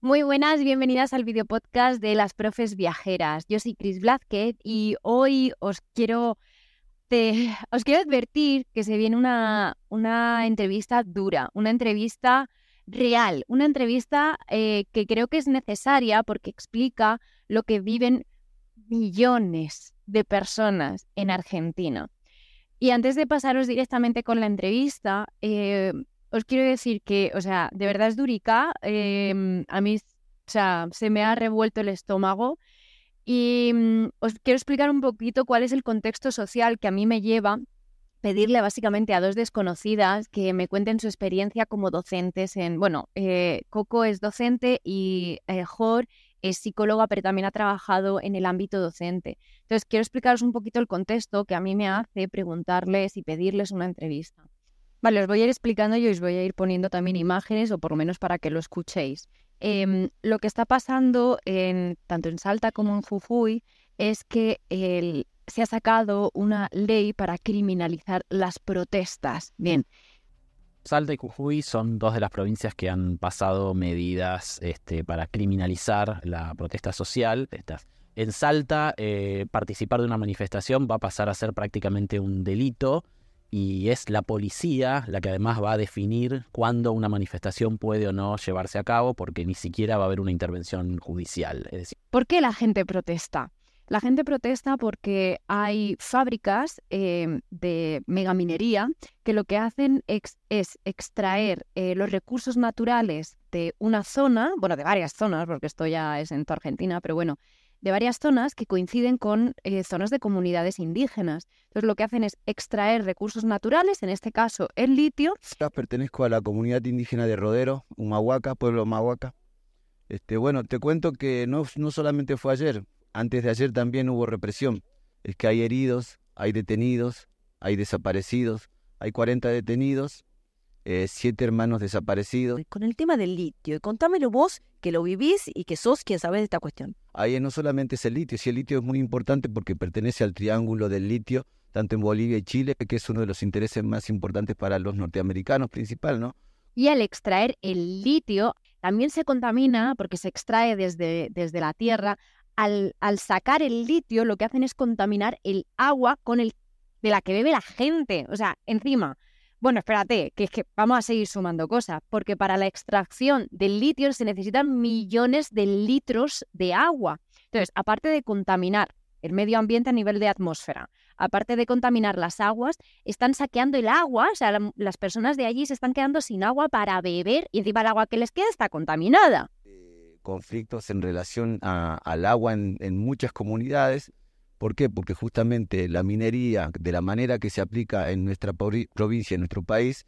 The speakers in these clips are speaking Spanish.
Muy buenas, bienvenidas al video podcast de las profes viajeras. Yo soy Chris Blázquez y hoy os quiero, os quiero advertir que se viene una, una entrevista dura, una entrevista real, una entrevista eh, que creo que es necesaria porque explica lo que viven millones de personas en Argentina. Y antes de pasaros directamente con la entrevista, eh, os quiero decir que, o sea, de verdad es durica. Em, a mí, o sea, se me ha revuelto el estómago. Y mm, os quiero explicar un poquito cuál es el contexto social que a mí me lleva pedirle básicamente a dos desconocidas que me cuenten su experiencia como docentes en, bueno, eh, Coco es docente y eh, Jor es psicóloga, pero también ha trabajado en el ámbito docente. Entonces, quiero explicaros un poquito el contexto que a mí me hace preguntarles y pedirles una entrevista. Vale, os voy a ir explicando y os voy a ir poniendo también imágenes, o por lo menos para que lo escuchéis. Em, lo que está pasando en, tanto en Salta como en Jujuy es que se ha sacado una ley para criminalizar las protestas. Bien. Salta y Jujuy son dos de las provincias que han pasado medidas este, para criminalizar la protesta social. En Salta, eh, participar de una manifestación va a pasar a ser prácticamente un delito y es la policía la que además va a definir cuándo una manifestación puede o no llevarse a cabo porque ni siquiera va a haber una intervención judicial. ¿Por qué la gente protesta? La gente protesta porque hay fábricas eh, de megaminería que lo que hacen es extraer eh, los recursos naturales de una zona, bueno, de varias zonas, porque esto ya es en toda Argentina, pero bueno, de varias zonas que coinciden con eh, zonas de comunidades indígenas. Entonces lo que hacen es extraer recursos naturales, en este caso el litio. Pertenezco a la comunidad indígena de Rodero, Humahuaca, pueblo Humahuaca. Este, bueno, te cuento que no, no solamente fue ayer, antes de ayer también hubo represión. Es que hay heridos, hay detenidos, hay desaparecidos, hay 40 detenidos eh, siete hermanos desaparecidos. Con el tema del litio, contámelo vos, que lo vivís y que sos quien sabe de esta cuestión. Ahí no solamente es el litio, sí el litio es muy importante porque pertenece al triángulo del litio, tanto en Bolivia y Chile, que es uno de los intereses más importantes para los norteamericanos principal, ¿no? Y al extraer el litio, también se contamina porque se extrae desde, desde la tierra. Al, al sacar el litio, lo que hacen es contaminar el agua con el de la que bebe la gente. O sea, encima, bueno, espérate, que es que vamos a seguir sumando cosas, porque para la extracción del litio se necesitan millones de litros de agua. Entonces, aparte de contaminar el medio ambiente a nivel de atmósfera, aparte de contaminar las aguas, están saqueando el agua, o sea, las personas de allí se están quedando sin agua para beber y encima el agua que les queda está contaminada. conflictos en relación al agua en muchas comunidades ¿Por qué? Porque justamente la minería, de la manera que se aplica en nuestra provincia, en nuestro país,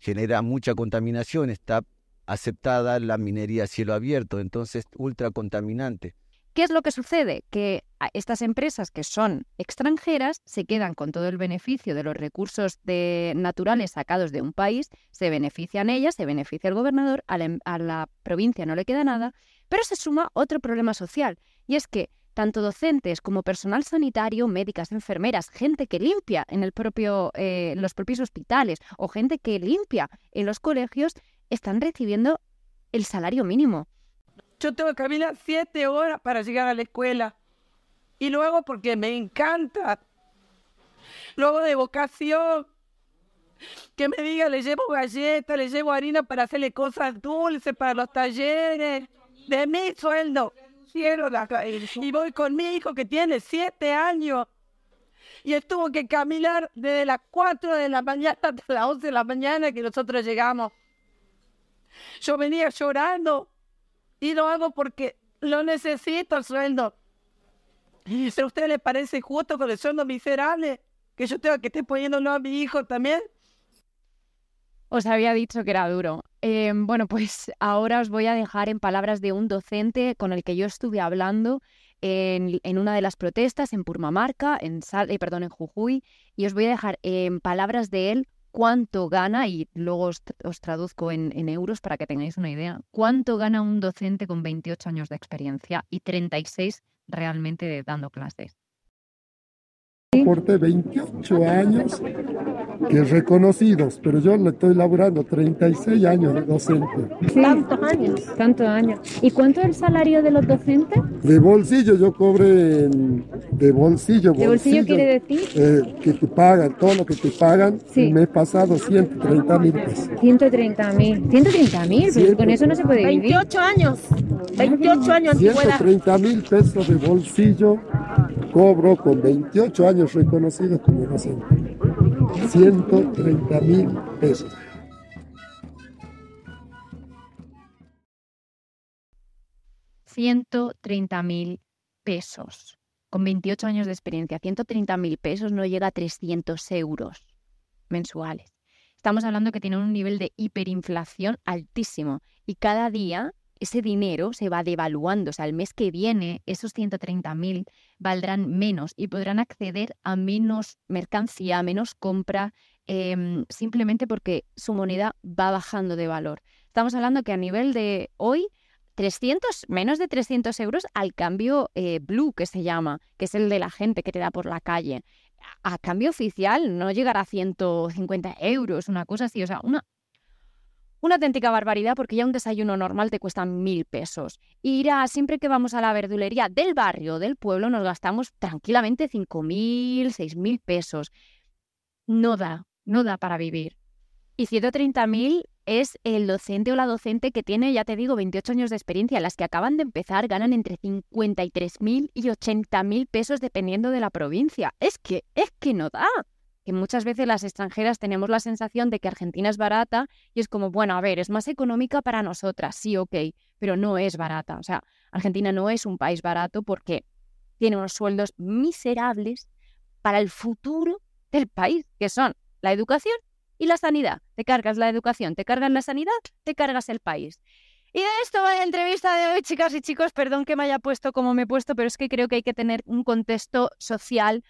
genera mucha contaminación. Está aceptada la minería a cielo abierto, entonces ultra contaminante. ¿Qué es lo que sucede? Que estas empresas que son extranjeras se quedan con todo el beneficio de los recursos naturales sacados de un país, se benefician ellas, se beneficia el gobernador, a la provincia no le queda nada, pero se suma otro problema social, y es que tanto docentes como personal sanitario, médicas, enfermeras, gente que limpia en el propio, eh, los propios hospitales o gente que limpia en los colegios, están recibiendo el salario mínimo. Yo tengo que caminar siete horas para llegar a la escuela. Y luego porque me encanta. Luego de vocación. Que me diga, le llevo galletas, le llevo harina para hacerle cosas dulces para los talleres. De mi sueldo y voy con mi hijo que tiene siete años. Y estuvo que caminar desde las cuatro de la mañana hasta las once de la mañana que nosotros llegamos. Yo venía llorando y lo hago porque lo necesito el sueldo. ¿Y a usted le parece justo con el sueldo miserable que yo tengo que estar poniéndolo a mi hijo también? Os había dicho que era duro. Em, bueno, pues ahora os voy a dejar en palabras de un docente con el que yo estuve hablando en, una de las protestas en Purmamarca, en, Sal, eh, perdón, en Jujuy, y os voy a dejar en palabras de él cuánto gana, y luego os, traduzco en, en, euros para que tengáis una idea, cuánto gana un docente con 28 años de experiencia y 36 realmente dando clases. Aporté 28 años que reconocidos, pero yo le estoy laburando 36 años de docente. Tantos años. Tantos años. ¿Y cuánto es el salario de los docentes? De bolsillo yo cobré en- de bolsillo. ¿De bolsillo quiere decir? eh, que te pagan, todo lo que te pagan. Sí. El mes pasado 130 mil pesos. 130 mil. 130 mil, pero Ciento- con eso no se puede vivir. 28 años. 28 años de antigüedad. 130 mil pesos de bolsillo cobro con 28 años reconocidos como docente. 130 mil pesos. $130 mil pesos. Con 28 años de experiencia, 130 mil pesos no llega a 300 euros mensuales. Estamos hablando que tienen un nivel de hiperinflación altísimo y cada día ese dinero se va devaluando. O sea, el mes que viene esos 130 mil valdrán menos y podrán acceder a menos mercancía, a menos compra, em, simplemente porque su moneda va bajando de valor. Estamos hablando que a nivel de hoy 300, menos de 300 euros al cambio eh, blue, que se llama, que es el de la gente que te da por la calle. A, a cambio oficial no llegará a 150 euros, una cosa así, o sea, una, una auténtica barbaridad porque ya un desayuno normal te cuesta mil pesos. Y irá, siempre que vamos a la verdulería del barrio, del pueblo, nos gastamos tranquilamente 5.000, 6.000 pesos. No da, no da para vivir. Y 130.000 es el docente o la docente que tiene, ya te digo, 28 años de experiencia. Las que acaban de empezar ganan entre 53.000 y 80.000 pesos dependiendo de la provincia. Es que, es que no da. Que muchas veces las extranjeras tenemos la sensación de que Argentina es barata y es como, bueno, a ver, es más económica para nosotras, sí, ok, pero no es barata. O sea, Argentina no es un país barato porque tiene unos sueldos miserables para el futuro del país, que son la educación y la sanidad. Te cargas la educación, te cargas la sanidad, te cargas el país. Y de esto va la entrevista de hoy, chicas y chicos. Perdón que me haya puesto como me he puesto, pero es que creo que hay que tener un contexto social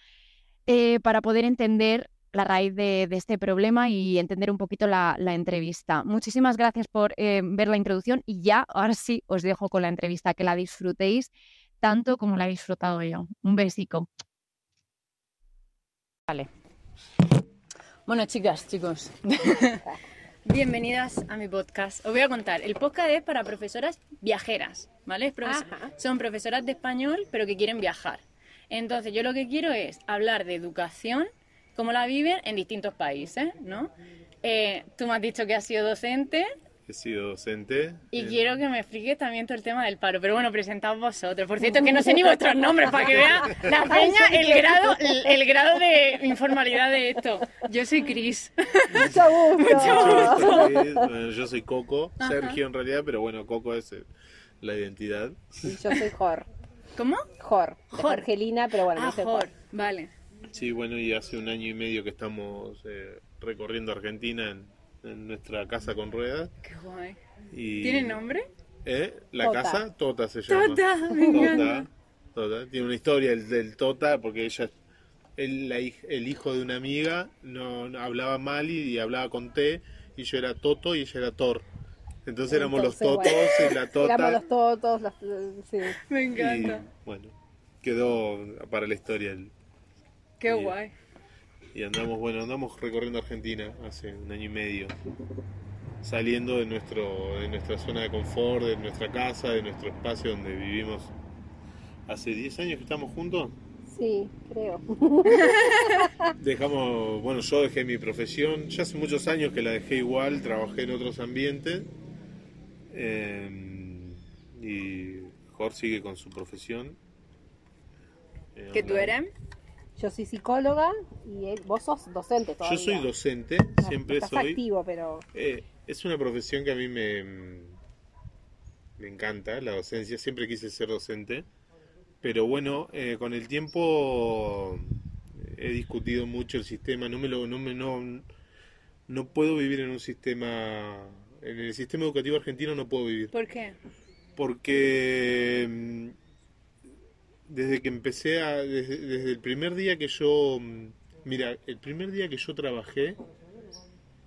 eh, para poder entender la raíz de, de este problema y entender un poquito la, la entrevista. Muchísimas gracias por eh, ver la introducción y ya, ahora sí, os dejo con la entrevista, que la disfrutéis tanto como la he disfrutado yo. Un besico. Vale. Bueno, chicas, chicos. Bienvenidas a mi podcast. Os voy a contar. El podcast es para profesoras viajeras, ¿vale? Son profesoras de español, pero que quieren viajar. Entonces, yo lo que quiero es hablar de educación, cómo la viven en distintos países, ¿no? Eh, tú me has dicho que has sido docente He sido docente. y en- quiero que me expliques también todo el tema del paro. Pero bueno, presentaos vosotros. Por cierto, que no sé ni vuestros nombres para que vea la peña el grado, el, el grado de informalidad de esto. Yo soy Cris. Mucho gusto. Bueno, yo soy Coco, Sergio en realidad, pero bueno, Coco es la identidad. Y yo soy Jor. ¿Cómo? Jor. Jor. Jorgelina, pero bueno, Ah, Jor. Jor. Vale. Sí, bueno, y hace un año y medio que estamos eh, recorriendo Argentina en, en nuestra casa con ruedas. Qué guay. Y, ¿Tiene nombre? ¿Eh? La Tota. casa, Tota se llama. Tota, me encanta. Tota, Tota. Tiene una historia el, del Tota porque ella, él, la el hijo de una amiga, no, no- hablaba mal y, y hablaba con T, y yo era Toto y ella era Thor. Entonces éramos los Totos bueno. y la Tota. Éramos los totos, las- sí. Me y encanta. bueno, quedó para la historia. el- Qué y- guay. Y andamos, bueno, andamos recorriendo Argentina hace un año y medio, saliendo de, nuestro, de nuestra zona de confort, de nuestra casa, de nuestro espacio donde vivimos hace 10 años que estamos juntos. Sí, creo. Dejamos, bueno, yo dejé mi profesión, ya hace muchos años que la dejé igual, trabajé en otros ambientes. Eh, y Jorge sigue con su profesión. Eh, ¿Qué tú eres? Yo soy psicóloga y él- vos sos docente todavía. Yo soy docente, No, siempre estás soy. activo, pero Eh, es una profesión que a mí me, me encanta, la docencia, siempre quise ser docente, pero bueno, eh, con el tiempo he discutido mucho el sistema, no me lo, no me, no, no puedo vivir en un sistema, en el sistema educativo argentino no puedo vivir, ¿Por qué? porque mm, desde que empecé a, desde, desde el primer día que yo, mm, mira, el primer día que yo trabajé,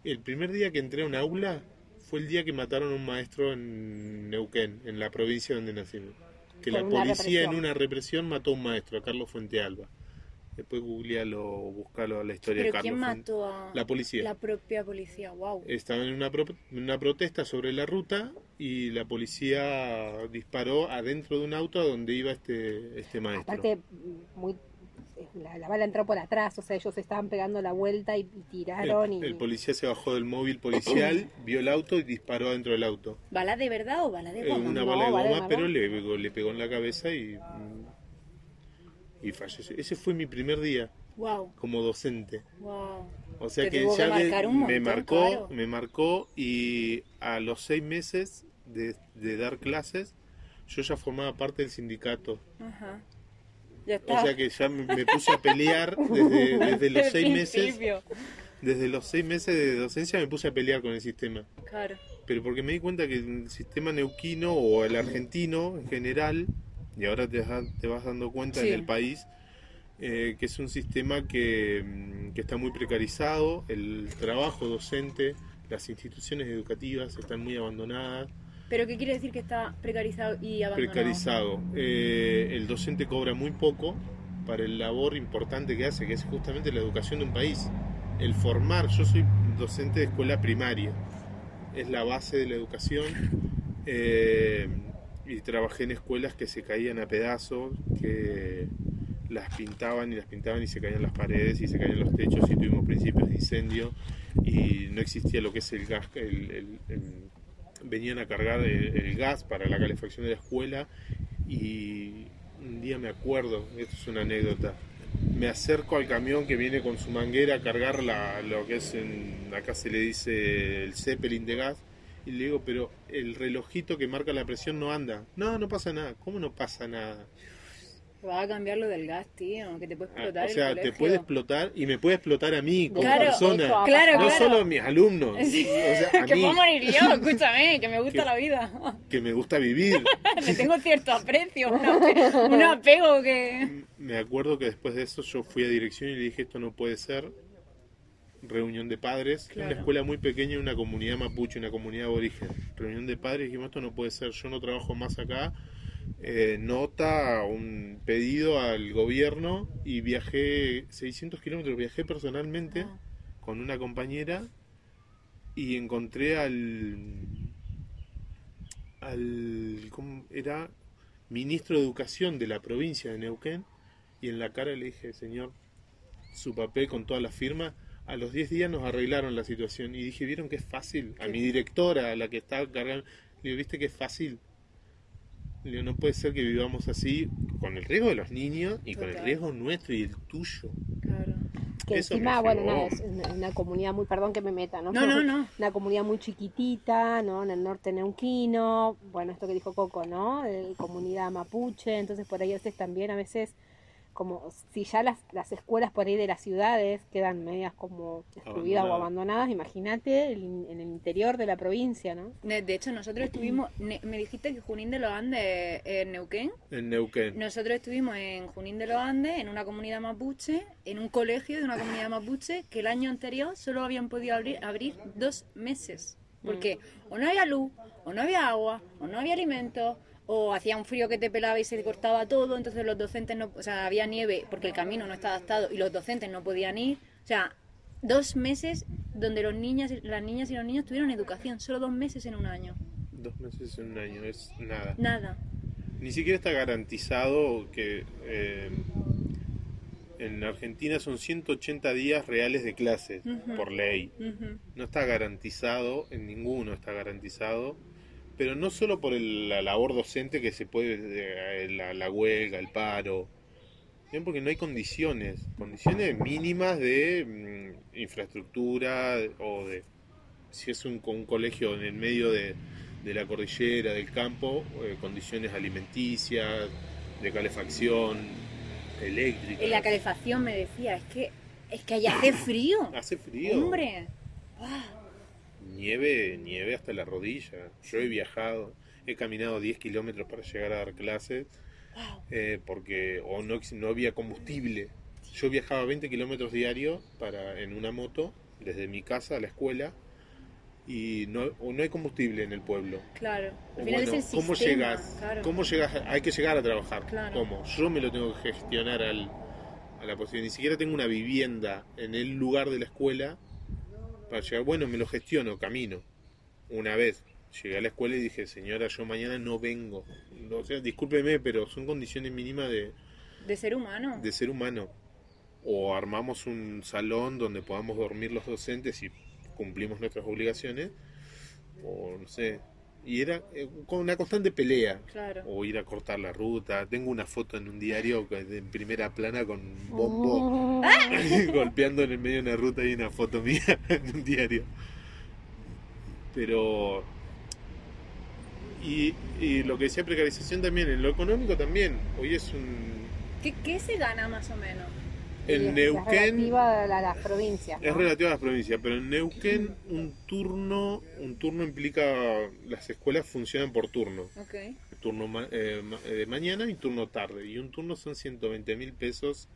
el primer día que entré a un aula fue el día que mataron a un maestro en Neuquén, en la provincia donde nacimos. Que Por la policía en una represión mató a un maestro, a Carlos Fuentealba. Después googlealo o buscalo la historia ¿Pero de Carlos. quién mató a La policía. la propia policía? Wow. Estaban en una, pro- una protesta sobre la ruta y la policía disparó adentro de un auto a donde iba este, este maestro. Aparte, muy, la, la bala entró por atrás, o sea, ellos estaban pegando la vuelta y, y tiraron el, y... el policía se bajó del móvil policial, vio el auto y disparó adentro del auto. ¿Bala de verdad o bala de Eh, goma? una No, bala de bala de goma, pero le le pegó en la cabeza y, y falleció. Ese fue mi primer día Wow, como docente. wow. O sea que ya me montón, marcó, claro. me marcó y a los seis meses de, de dar clases yo ya formaba parte del sindicato. Ajá. Ya O está. sea que ya me, me puse a pelear desde, desde los seis meses. Desde los seis meses de docencia me puse a pelear con el sistema. Claro. Pero porque me di cuenta que el sistema neuquino o el argentino en general, y ahora te, vas- te vas dando cuenta Sí. en el país, eh, que es un sistema que, mm, que está muy precarizado, el trabajo docente, las instituciones educativas están muy abandonadas, ¿Pero qué quiere decir que está precarizado y abandonado? precarizado. Eh, el docente cobra muy poco para el labor importante que hace, que es justamente la educación de un país. El formar, yo soy docente de escuela primaria, es la base de la educación. eh, y trabajé en escuelas que se caían a pedazos, que las pintaban y las pintaban y se caían las paredes y se caían los techos y tuvimos principios de incendio y no existía lo que es el gas, venían a cargar el, gas para la calefacción de la escuela y un día me acuerdo, esto es una anécdota, me acerco al camión que viene con su manguera a cargar la, lo que es, acá se le dice el Zeppelin de gas, y le digo, pero el relojito que marca la presión no anda. No, no pasa nada. ¿Cómo no pasa nada? Va a cambiar lo del gas, tío, que te puede Ah, explotar o sea, el te puede explotar y me puede explotar a mí como Claro, persona. Claro, no solo a mis alumnos. Sí. O sea, a que mí, puedo morir yo, escúchame, que me gusta Que- la vida. que me gusta vivir. Le tengo cierto aprecio, un apego que... Me acuerdo que después de eso yo fui a dirección y le dije esto no puede ser. Reunión de padres, Claro. una escuela muy pequeña, una comunidad mapuche, una comunidad aborigen. Reunión de padres dijimos esto no puede ser, yo no trabajo más acá. Eh, nota, un pedido al gobierno y viajé 600 kilómetros, viajé personalmente Ah. con una compañera y encontré al al ¿cómo era ministro de educación de la provincia de Neuquén y en la cara le dije señor su papel con todas las firmas a los 10 días nos arreglaron la situación y dije vieron que es fácil a mi directora a la que está cargando le digo viste que es fácil le digo no puede ser que vivamos así con el riesgo de los niños y con el riesgo nuestro y el tuyo Claro. Que Eso encima, bueno, nada, es una, una comunidad muy, perdón que me meta, ¿no? No, no, no. Una comunidad muy chiquitita, ¿no? En el norte neuquino, bueno, esto que dijo Coco, ¿no? Comunidad mapuche, entonces por ahí a veces también, a veces, como si ya las, las escuelas por ahí de las ciudades quedan medias como excluidas o Abandonadas. imagínate en el interior de la provincia, ¿no? De, de hecho, nosotros estuvimos... ne- me dijiste que Junín de los Andes en Neuquén. en Neuquén Nosotros estuvimos en Junín de los Andes, en una comunidad mapuche, en un colegio de una comunidad mapuche, que el año anterior solo habían podido abrir, abrir dos meses. Porque o no había luz, o no había agua, o no había alimentos, o hacía un frío que te pelaba y se cortaba todo, entonces los docentes no... O sea, había nieve porque el camino no está adaptado y los docentes no podían ir. O sea, dos meses donde los niños, las niñas y los niños tuvieron educación, solo dos meses en un año. dos meses en un año es nada Nada. Ni siquiera está garantizado que eh, en Argentina son 180 días reales de clases por ley. No está garantizado, en ninguno está garantizado, pero no solo por el- la labor docente que se puede, eh, la, la huelga, el paro, porque no hay condiciones, condiciones mínimas de mm, infraestructura o de, si es un, un colegio en el medio de, de la cordillera, del campo, eh, condiciones alimenticias, de calefacción, eléctrica. Y la calefacción me decía, es que es que allá hace frío. Hace frío. Hombre. Nieve, nieve hasta la rodilla. Yo he viajado, he caminado 10 kilómetros para llegar a dar clases eh, porque o no, no había combustible. Yo viajaba 20 kilómetros diarios para, en una moto desde mi casa a la escuela y no, o no hay combustible en el pueblo. Claro. Al final bueno, es el ¿Cómo sistema, llegas? claro. ¿Cómo llegas? Hay que llegar a trabajar. Claro. ¿Cómo? Yo me lo tengo que gestionar al, la posibilidad, ni siquiera tengo una vivienda en el lugar de la escuela para llegar. Bueno, me lo gestiono, camino. Una vez llegué a la escuela y dije, señora, yo mañana no vengo. O sea, discúlpeme, pero son condiciones mínimas de, De ser humano. de ser humano. O armamos un salón donde podamos dormir los docentes y cumplimos nuestras obligaciones, o no sé. Y era eh, con una constante pelea. Claro. O ir a cortar la ruta. Tengo una foto en un diario en primera plana con un bombo golpeando en el medio de una ruta y una foto mía en un diario. Pero. Y, y lo que decía precarización también, en lo económico también. Hoy es un. ¿Qué, qué se gana más o menos? Es- relativa a la- las provincias. Es ¿no? relativo a las provincias, pero en Neuquén un turno, un turno implica las escuelas funcionan por turno, Ok. turno ma- eh, ma- eh, de mañana y turno tarde, y un turno son 120 mil pesos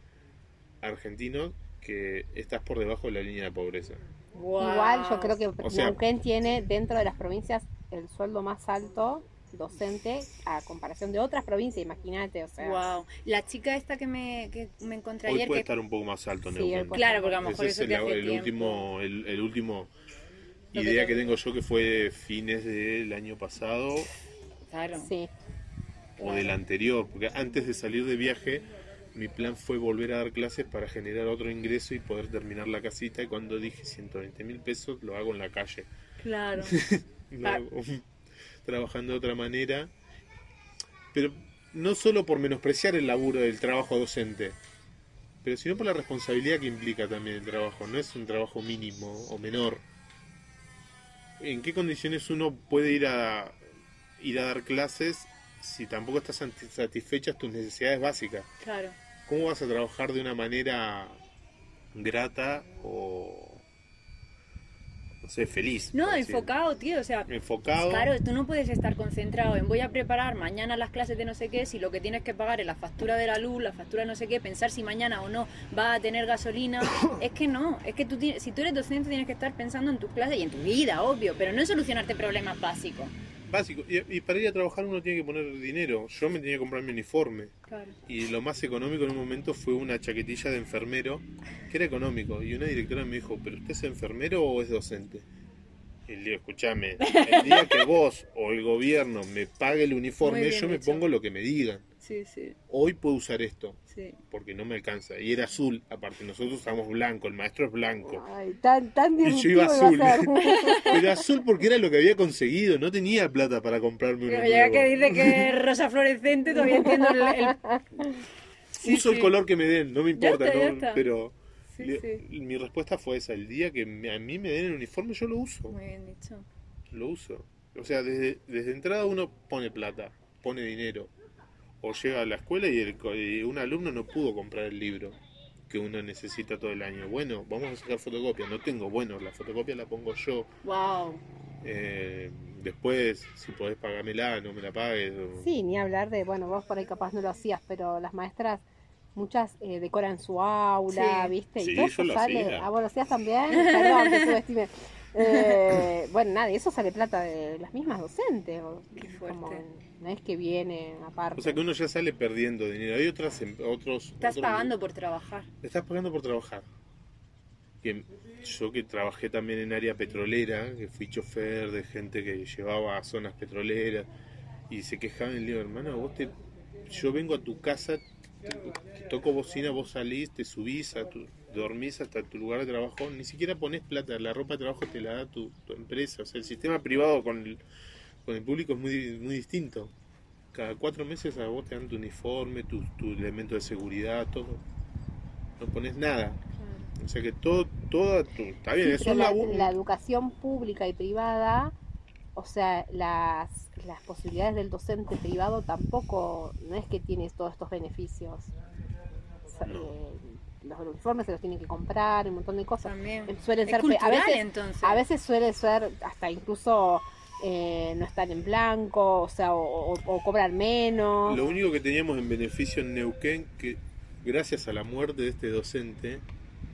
argentinos que estás por debajo de la línea de pobreza. Igual yo creo que O sea- Neuquén tiene dentro de las provincias el sueldo más alto docente a comparación de otras provincias, imagínate, o sea. Wow. La chica esta que me, que me encontré Hoy ayer puede que estar un poco más alto Sí, Neuquén. hoy puede Claro, porque a lo Ese mejor es eso el, te hace el último, el, el último Lo que idea que tengo yo que fue fines del año pasado Claro. Sí. o del anterior, porque antes de salir de viaje mi plan fue volver a dar clases para generar otro ingreso y poder terminar la casita y cuando dije 120 mil pesos lo hago en la calle, Claro. Lo Ah. hago trabajando de otra manera, pero no solo por menospreciar el laburo del trabajo docente, pero sino por la responsabilidad que implica también el trabajo, no es un trabajo mínimo o menor. ¿En qué condiciones uno puede ir a ir a dar clases si tampoco estás sati- satisfechas tus necesidades básicas? Claro. ¿Cómo vas a trabajar de una manera grata o sé, feliz? No, decir? enfocado, tío. O sea, Enfocado. Claro, tú no puedes estar concentrado en voy a preparar mañana las clases de no sé qué, si lo que tienes que pagar es la factura de la luz, la factura de no sé qué, pensar si mañana o no va a tener gasolina. es que no, es que tú tienes, si tú eres docente tienes que estar pensando en tus clases y en tu vida, obvio, pero no en solucionarte problemas básicos. Básico. Y, y para ir a trabajar uno tiene que poner dinero. Yo me tenía que comprar mi uniforme. Claro. Y lo más económico en un momento fue una chaquetilla de enfermero, que era económico. Y una directora me dijo, ¿pero usted es enfermero o es docente? Y le digo, escúchame, el día que vos o el gobierno me pague el uniforme, yo me pongo lo que me digan. Sí, sí, Hoy puedo usar esto, sí. porque no me alcanza. Y era azul, aparte, nosotros usamos blanco, el maestro es blanco. Ay, tan, tan Y yo iba azul. Pero azul porque era lo que había conseguido, no tenía plata para comprarme uno Pero ya nuevo. que dice que es rosa fluorescente, todavía entiendo el... el- Sí, Uso el color que me den, no me Ya importa, está, ya ¿no? está. pero Sí, le- sí. mi respuesta fue esa, el día que me- a mí me den el uniforme yo lo uso, Muy bien dicho. lo uso. O sea, desde, desde entrada uno pone plata, pone dinero, o llega a la escuela y, el co- y un alumno no pudo comprar el libro que uno necesita todo el año. Bueno, vamos a sacar fotocopia, no tengo, bueno, la fotocopia la pongo yo. Wow. Eh, después, si podés pagármela, no me la pagues. o- Sí, ni hablar de, bueno, vos por ahí capaz no lo hacías, pero las maestras, muchas eh, decoran su aula, Sí. ¿viste? Sí, y todo yo eso lo sale. hacía. Ah, vos lo hacías también. Perdón, te subestimé. Eh, bueno, nada, y eso sale plata de las mismas docentes. o- Qué como no es que viene aparte. O sea que uno ya sale perdiendo dinero. Hay otras, em- otros... Estás otros- pagando por trabajar. Estás pagando por trabajar. Que yo que trabajé también en área petrolera, que fui chofer de gente que llevaba a zonas petroleras y se quejaban y le digo, hermano, vos te, yo vengo a tu casa, te, te toco bocina, vos salís, te subís, a tu, dormís hasta tu lugar de trabajo, ni siquiera pones plata, la ropa de trabajo te la da tu, tu empresa. O sea, el sistema privado con el, con el público es muy, muy distinto. Cada cuatro meses a vos te dan tu uniforme, tu, tu elemento de seguridad, todo. No pones nada. O sea que todo, toda tu, está bien, Sí, es la, la educación pública y privada, o sea, las, las posibilidades del docente privado tampoco, no es que tiene todos estos beneficios. O sea, No. eh, los uniformes se los tienen que comprar, un montón de cosas. También. Eh, Suelen Es ser, pe- a cultural, veces, entonces. a veces suele ser hasta incluso eh, no estar en blanco, o sea, o, o- o cobrar menos. Lo único que teníamos en beneficio en Neuquén, que gracias a la muerte de este docente,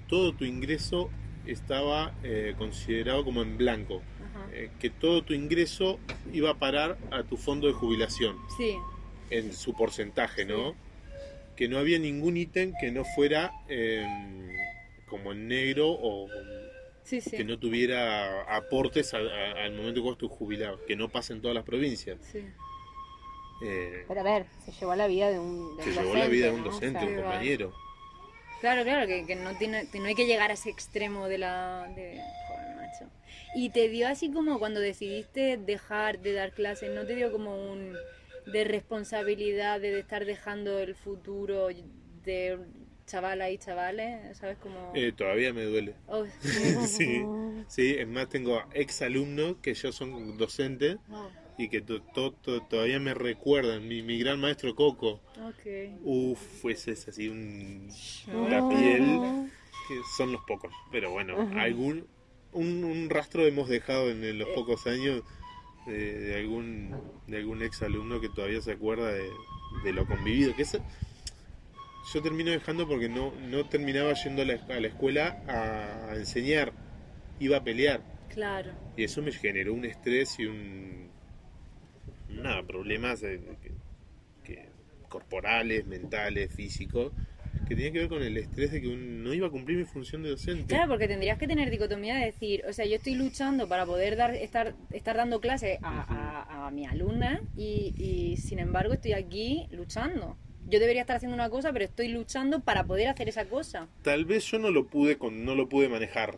todo tu ingreso estaba eh, considerado como en blanco. Ajá. Eh, que todo tu ingreso iba a parar a tu fondo de jubilación, Sí. en su porcentaje, ¿no? Que no había ningún ítem que no fuera eh, como en negro o Sí, sí. que no tuviera aportes al, a- al momento que vos te jubilabas, que no pasa en todas las provincias. sí. Eh, Pero a ver, se llevó la vida de un, de se un llevó la vida de un ¿no? O docente, sea, un compañero. Claro, claro, que, que no, tiene, que no hay que llegar a ese extremo de la... De... Joder, macho. Y te dio así como cuando decidiste dejar de dar clases, ¿no te dio como un... de responsabilidad de estar dejando el futuro de chavalas y chavales, ¿sabes? Como... Eh, todavía me duele. Oh, sí, sí, es más, tengo ex alumnos que ya son docentes y que to- to- to- todavía me recuerdan. Mi, mi gran maestro Coco, ok. uff, pues es así un, la piel, que son los pocos. Pero bueno, algún un, un rastro hemos dejado en, en los pocos años de, de algún de algún ex alumno que todavía se acuerda de, de lo convivido. Que es, yo termino dejando porque no, no terminaba yendo a la, a la escuela a, a enseñar, iba a pelear. Claro. Y eso me generó un estrés y un. Nada, problemas que- que- corporales, mentales, físicos, que tenían que ver con el estrés de que un- no iba a cumplir mi función de docente. Claro, porque tendrías que tener dicotomía de decir, o sea, yo estoy luchando para poder dar, estar, estar dando clases a, a, a mi alumna y, y, sin embargo estoy aquí luchando. Yo debería estar haciendo una cosa, pero estoy luchando para poder hacer esa cosa. Tal vez yo no lo pude con, no lo pude manejar.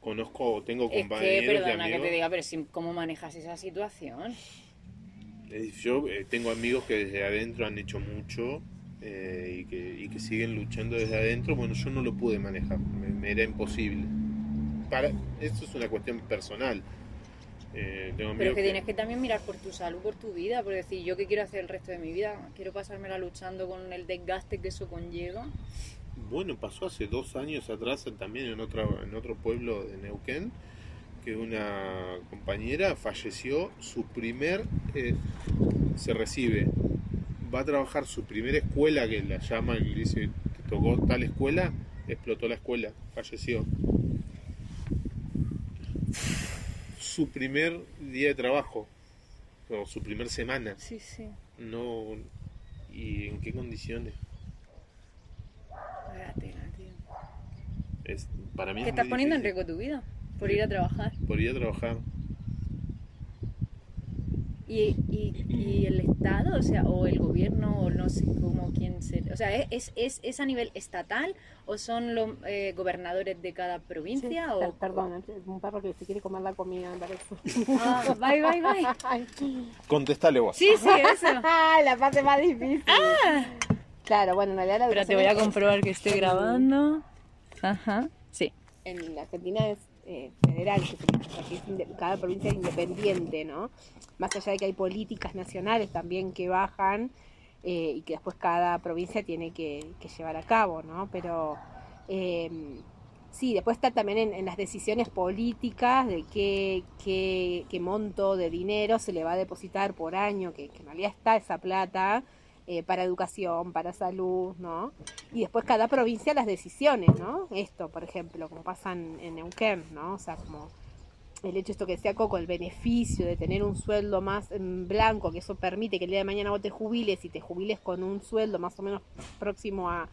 Conozco, tengo Es que, compañeros y perdona que amigos. te diga, pero si- ¿cómo manejas esa situación? Yo eh, tengo amigos que desde adentro han hecho mucho eh, y, que, y que siguen luchando desde adentro. Bueno, yo no lo pude manejar, me, me era imposible. Para, esto es una cuestión personal. Eh, tengo Pero es que tienes que también mirar por tu salud, por tu vida, por decir, yo qué quiero hacer el resto de mi vida, quiero pasármela luchando con el desgaste que eso conlleva. Bueno, pasó hace dos años atrás también en otro, en otro pueblo de Neuquén, que una compañera falleció, su primer, eh, se recibe, va a trabajar su primera escuela, que la llaman y le dice, te tocó tal escuela, explotó la escuela, falleció. Su primer día de trabajo, o su primer semana, Sí, sí. no... ¿Y en qué condiciones? Tío. Es, para mí es estás poniendo en riesgo tu vida por ir a trabajar. por ir a trabajar. Y, y, y el Estado, o sea, o el gobierno, o no sé cómo, quién se... O sea, ¿es, es, es a nivel estatal o son los eh, gobernadores de cada provincia? O... Perdón, un perro que se quiere comer la comida, me parece. Ah, bye, bye, bye. Ay, Contestale vos. Sí, sí, eso. la parte más difícil. Claro, bueno, en realidad la Espera, te voy a comprobar que esté en- grabando. Ajá, sí. En la Argentina es eh, federal, que cada provincia es independiente, ¿no? Más allá de que hay políticas nacionales también que bajan eh, y que después cada provincia tiene que, llevar a cabo, ¿no? Pero eh, sí, después está también en, en las decisiones políticas de qué, qué, qué monto de dinero se le va a depositar por año, que, que en realidad está esa plata eh, para educación, para salud, ¿no? Y después cada provincia las decisiones, ¿no? Esto, por ejemplo, como pasa en, en Neuquén, ¿no? O sea, como el hecho esto que decía Coco, el beneficio de tener un sueldo más en blanco, que eso permite que el día de mañana vos te jubiles y te jubiles con un sueldo más o menos próximo a,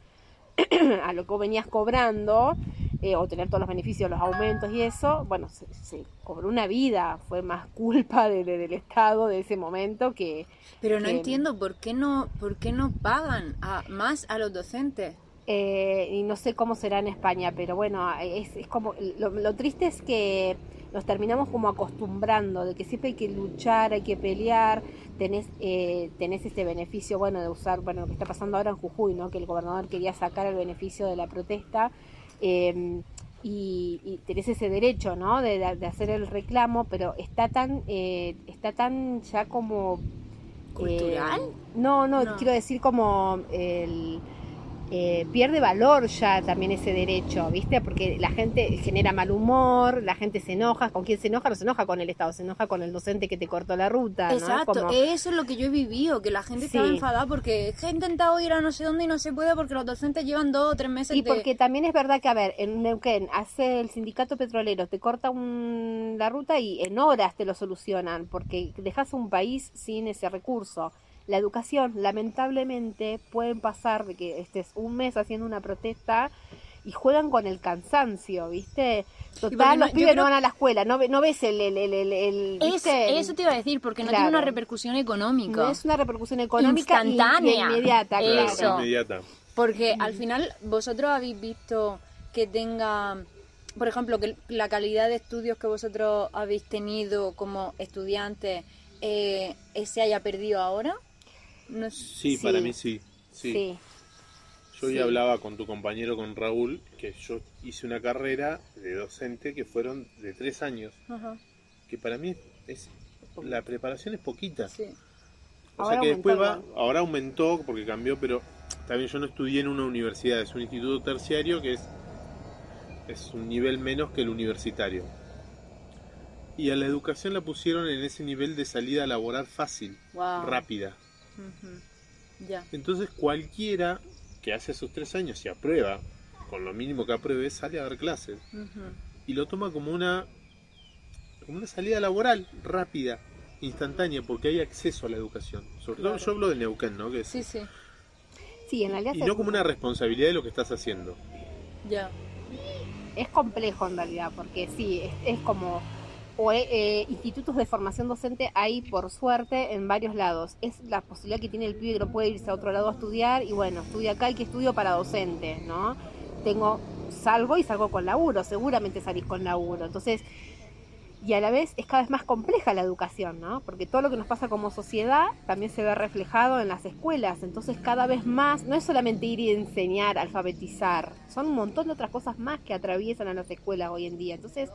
a lo que vos venías cobrando, eh, o tener todos los beneficios, los aumentos y eso, bueno, se, se cobró una vida, fue más culpa de- de- del Estado de ese momento que... Pero no que- entiendo por qué no, por qué no pagan a, más a los docentes. Eh, y no sé cómo será en España, pero bueno, es, es como lo, lo triste es que nos terminamos como acostumbrando de que siempre hay que luchar, hay que pelear, tenés eh, tenés este beneficio, bueno, de usar, bueno, lo que está pasando ahora en Jujuy, ¿no? Que el gobernador quería sacar el beneficio de la protesta. eh, y, y tenés ese derecho, ¿no? De, hacer el reclamo, pero está tan, eh, está tan ya como ¿Cultural? eh, no, no, No. quiero decir como el eh, pierde valor ya también ese derecho, ¿viste? Porque la gente genera mal humor, la gente se enoja, ¿con quién se enoja? No se enoja con el Estado, se enoja con el docente que te cortó la ruta, ¿no? Exacto, Como- eso es lo que yo he vivido, que la gente estaba enfadada porque he intentado ir a no sé dónde y no se puede porque los docentes llevan dos o tres meses Y de... porque también es verdad que, a ver, en Neuquén hace el sindicato petrolero, te corta un- la ruta y en horas te lo solucionan, porque dejas un país sin ese recurso. La educación, lamentablemente, pueden pasar de que estés un mes haciendo una protesta y juegan con el cansancio, ¿viste? Total, los pibes creo- no van a la escuela, no, no ves el... el, el, el- el- Es- ¿viste? eso te iba a decir, porque no tiene Claro. una repercusión económica. No es una repercusión económica Instantánea. inmediata, claro. Eso. Inmediata. Porque al final vosotros habéis visto que tenga, por ejemplo, que la calidad de estudios que vosotros habéis tenido como estudiantes eh, se haya perdido ahora. No. Sí, para mí sí. sí. Sí. Yo Sí. ya hablaba con tu compañero, con Raúl, que yo hice una carrera de docente que fueron de tres años, Ajá, que para mí es la preparación es poquita. sí. O Ahora sea que después va, ahora aumentó porque cambió, pero también yo no estudié en una universidad, es un instituto terciario que es, es un nivel menos que el universitario. Y a la educación la pusieron en ese nivel de salida laboral fácil, Wow. rápida. Entonces cualquiera que hace sus tres años y aprueba, con lo mínimo que apruebe, sale a dar clases. Y lo toma como una, como una salida laboral rápida, instantánea, porque hay acceso a la educación. Sobre todo yo hablo de Neuquén, ¿no? Que es- Sí, sí. Sí, en realidad y no como una responsabilidad de lo que estás haciendo. Ya. es complejo en realidad, porque sí, es, es como o, eh, eh, institutos de formación docente hay por suerte en varios lados. Es la posibilidad que tiene el pibe que no puede irse a otro lado a estudiar y bueno, estudia acá y que estudio para docente, ¿no? Tengo, salgo y salgo con laburo, seguramente salís con laburo. Entonces, y a la vez es cada vez más compleja la educación, ¿no? Porque todo lo que nos pasa como sociedad también se ve reflejado en las escuelas. Entonces, cada vez más, no es solamente ir y enseñar, alfabetizar, son un montón de otras cosas más que atraviesan a las escuelas hoy en día. Entonces,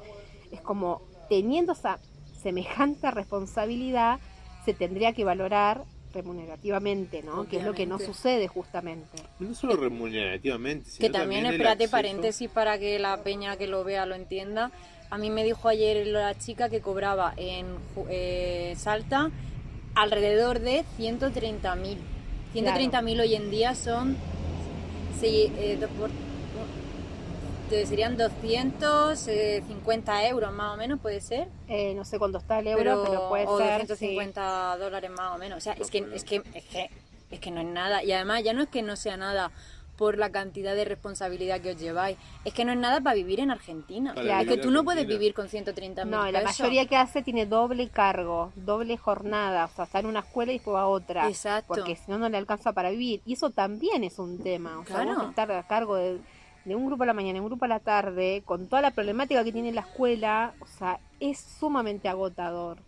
es como teniendo esa semejante responsabilidad, se tendría que valorar remunerativamente, ¿no? Que es lo que no sucede justamente. No solo remunerativamente, Que sino también, el espérate, acceso- paréntesis para que la peña que lo vea lo entienda. A mí me dijo ayer la chica que cobraba en eh, Salta alrededor de 130.000. 130.000 hoy en día son sí, eh, dos por- eh, serían 250 euros más o menos, puede ser. Eh, no sé cuánto está el euro, pero, pero, puede o ser. 250 dólares más o menos. O sea, es que, es, que, es, que, es que no es nada. Y además ya no es que no sea nada por la cantidad de responsabilidad que os lleváis. Es que no es nada para vivir en Argentina. Para es que tú no puedes vivir con 130 sí. mil No, la mayoría que hace tiene doble cargo, doble jornada, o sea, está en una escuela y después va a otra. Exacto. Porque si no, no le alcanza para vivir. Y eso también es un tema. O sea, Claro. vos estar a cargo de, de un grupo a la mañana y un grupo a la tarde, con toda la problemática que tiene la escuela, o sea, es sumamente agotador.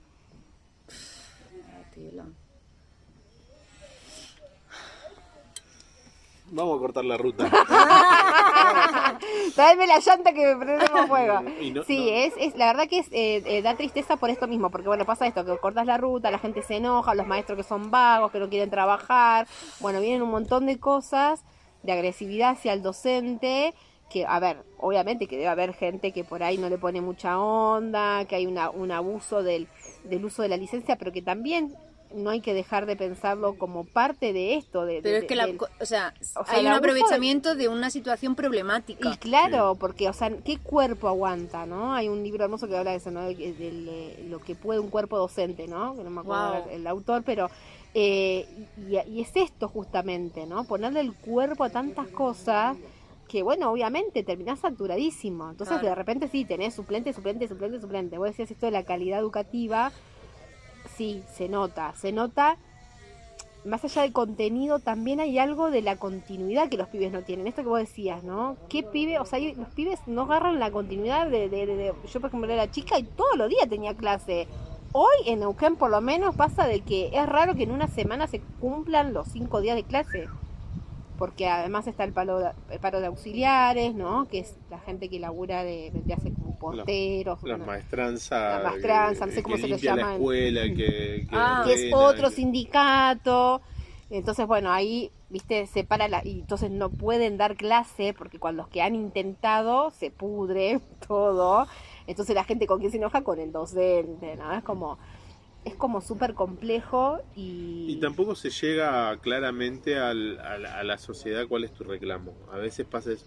Vamos a cortar la ruta. Tráeme la llanta que me prendemos fuego. No- sí, no- Es, es la verdad que es eh, eh, da tristeza por esto mismo, porque bueno, pasa esto, que cortas la ruta, la gente se enoja, los maestros que son vagos, que no quieren trabajar, bueno, vienen un montón de cosas de agresividad hacia el docente, que, a ver, obviamente que debe haber gente que por ahí no le pone mucha onda, que hay una, un abuso del, del uso de la licencia, pero que también no hay que dejar de pensarlo como parte de esto. De, Pero de- es que, la, del- o sea, o sea, hay un de- aprovechamiento de una situación problemática. y claro, porque, o sea, ¿qué cuerpo aguanta, no? Hay un libro hermoso que habla de eso, ¿no? De, lo que puede un cuerpo docente, ¿no? Que no me acuerdo Wow. el, el autor, pero... eh, y, y es esto justamente, ¿no? Ponerle el cuerpo a tantas cosas que, bueno, obviamente terminás saturadísimo. Entonces, Claro. de repente sí, tenés suplente, suplente, suplente, suplente. Vos decías esto de la calidad educativa, sí, se nota, se nota más allá del contenido, también hay algo de la continuidad que los pibes no tienen. Esto que vos decías, ¿no? ¿Qué pibe? O sea, los pibes no agarran la continuidad de, de- de- de- Yo, por ejemplo, era chica y todos los días tenía clase. Hoy en Neuquén, por lo menos, pasa de que es raro que en una semana se cumplan los cinco días de clase. Porque además está el paro de, el paro de auxiliares, ¿no? Que es la gente que labura de, de hace como porteros. Las maestranzas. La maestranza, no sé cómo se les llama la en- escuela, que, que Ah. que es otro que- sindicato. Entonces, bueno, ahí, viste, separa la. Y entonces no pueden dar clase porque cuando los que han intentado se pudre todo. Entonces la gente con quien se enoja con el docente, ¿no? Es como. Es como súper complejo y. Y tampoco se llega claramente al- a, la, a la sociedad cuál es tu reclamo. A veces pasa eso.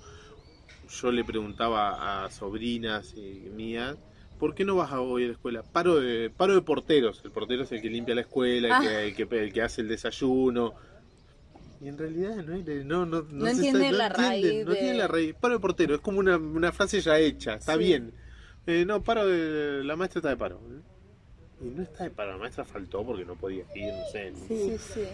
Yo le preguntaba a sobrinas y mías, ¿Por qué no vas a hoy a la escuela? Paro de, paro de porteros. El portero es el que limpia la escuela, el, Ah. que, el que- el que hace el desayuno. Y en realidad no, no, no, No se entiende sabe- no la entienden, raíz No tiene la raíz. Paro de portero, es como una, una frase ya hecha, está Sí. bien. Eh, no, paro de. La maestra está de paro. Y no está de paro, la maestra faltó porque no podía ir, no sé. Sí, sí.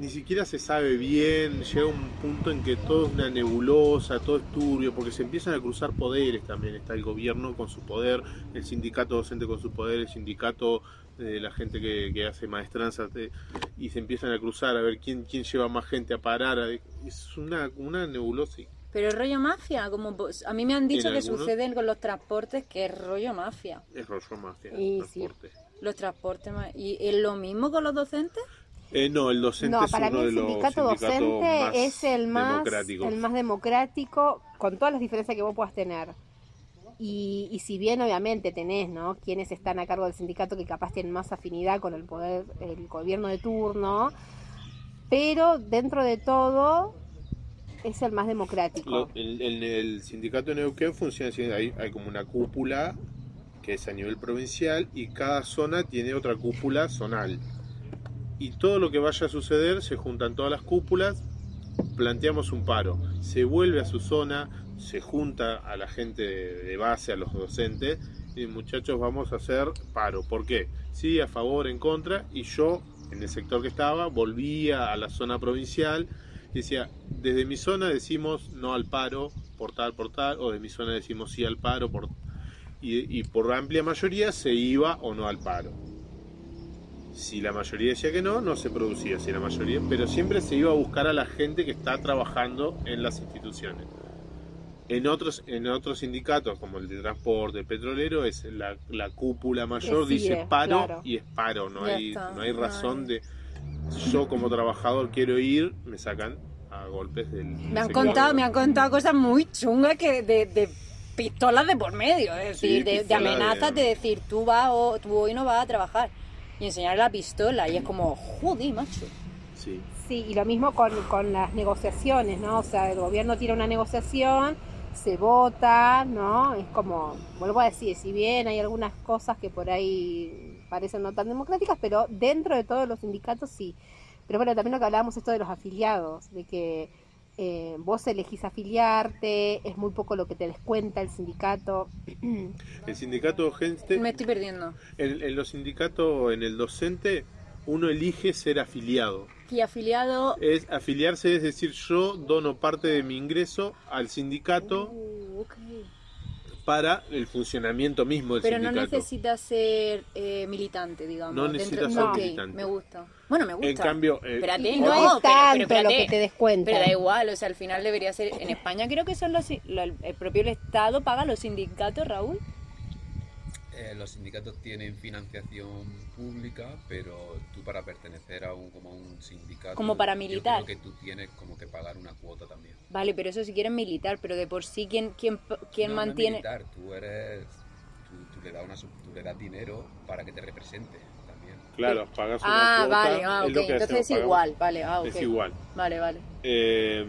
Ni siquiera se sabe bien, llega un punto en que todo es una nebulosa, todo es turbio, porque se empiezan a cruzar poderes también. Está el gobierno con su poder, el sindicato docente con su poder, el sindicato de la gente que, que hace maestranza, eh, y se empiezan a cruzar a ver quién, quién lleva más gente a parar. Es una, una nebulosa. Pero es rollo mafia, como pues, a mí me han dicho que algunos- suceden con los transportes, que es rollo mafia. Es rollo mafia, Y sí. Los transportes ¿Y es lo mismo con los docentes? Eh, no, el docente No, es para uno mí de el los sindicato docente más es el más, democráticos. el más democrático, con todas las diferencias que vos puedas tener. Y, y si bien obviamente tenés, ¿no? Quienes están a cargo del sindicato que capaz tienen más afinidad con el poder, el gobierno de turno, pero dentro de todo es el más democrático. Lo- el, sindicato de Neuquén funciona así, hay, hay como una cúpula que es a nivel provincial y cada zona tiene otra cúpula zonal. Y todo lo que vaya a suceder, se juntan todas las cúpulas, planteamos un paro, se vuelve a su zona, se junta a la gente de, base, a los docentes, y muchachos vamos a hacer paro. ¿Por qué? Sí, a favor, en contra, y yo, en el sector que estaba, volvía a la zona provincial decía, desde mi zona decimos no al paro por tal, por tal, o de mi zona decimos sí al paro, por... y, y por amplia mayoría se iba o no al paro. Si la mayoría decía que no, no se producía, si la mayoría, pero siempre se iba a buscar a la gente que está trabajando en las instituciones. En otros, en otros sindicatos, como el de transporte, el petrolero, es la, la cúpula mayor, dice paro claro. y es paro, no Ya hay, está, no hay no razón hay- de yo como trabajador quiero ir, me sacan a golpes del Me han contado, me han contado cosas muy chungas que de, de pistolas de por medio, es Sí, decir, de, de pistola de- amenazas de decir tú vas o tú hoy no vas a trabajar y enseñar la pistola y es como joder macho. Sí. Sí, y lo mismo con, con las negociaciones, ¿no? O sea, el gobierno tira una negociación, se vota, ¿no? Es como, vuelvo a decir, si bien hay algunas cosas que por ahí parecen no tan democráticas, pero dentro de todos los sindicatos sí. Pero bueno, también lo que hablábamos esto de los afiliados, de que eh, vos elegís afiliarte, es muy poco lo que te descuenta el sindicato. El sindicato docente, Me estoy perdiendo. en, en los sindicatos, en el docente, uno elige ser afiliado. Y afiliado Es afiliarse, es decir, yo dono parte de mi ingreso al sindicato Uh, ok. Para el funcionamiento mismo del Pero no sindicato. necesitas ser eh, eh, digamos. No dentro- necesitas ser Ok, militante. Me gusta. Bueno, me gusta. En cambio, eh, Espérate, no, no, es pero- pero tanto lo que te descuenta. Pero da igual, o sea, al final debería ser. En España creo que son los. lo- el propio Estado paga los sindicatos, Raúl. Eh, los sindicatos tienen financiación pública, pero tú para pertenecer a un, como a un sindicato... Como para yo militar. creo que tú tienes como que pagar una cuota también. Vale, pero eso si quieren militar, pero de por sí, ¿quién, quién, quién No, no mantiene.? militar, tú eres... Tú, tú le das una, sub- tú le das dinero para que te represente también. claro, pagas una ah, cuota, vale, ah, es ok. Entonces hacemos, es pagamos. igual, vale, ah, ok. Es igual. Vale, vale. Eh,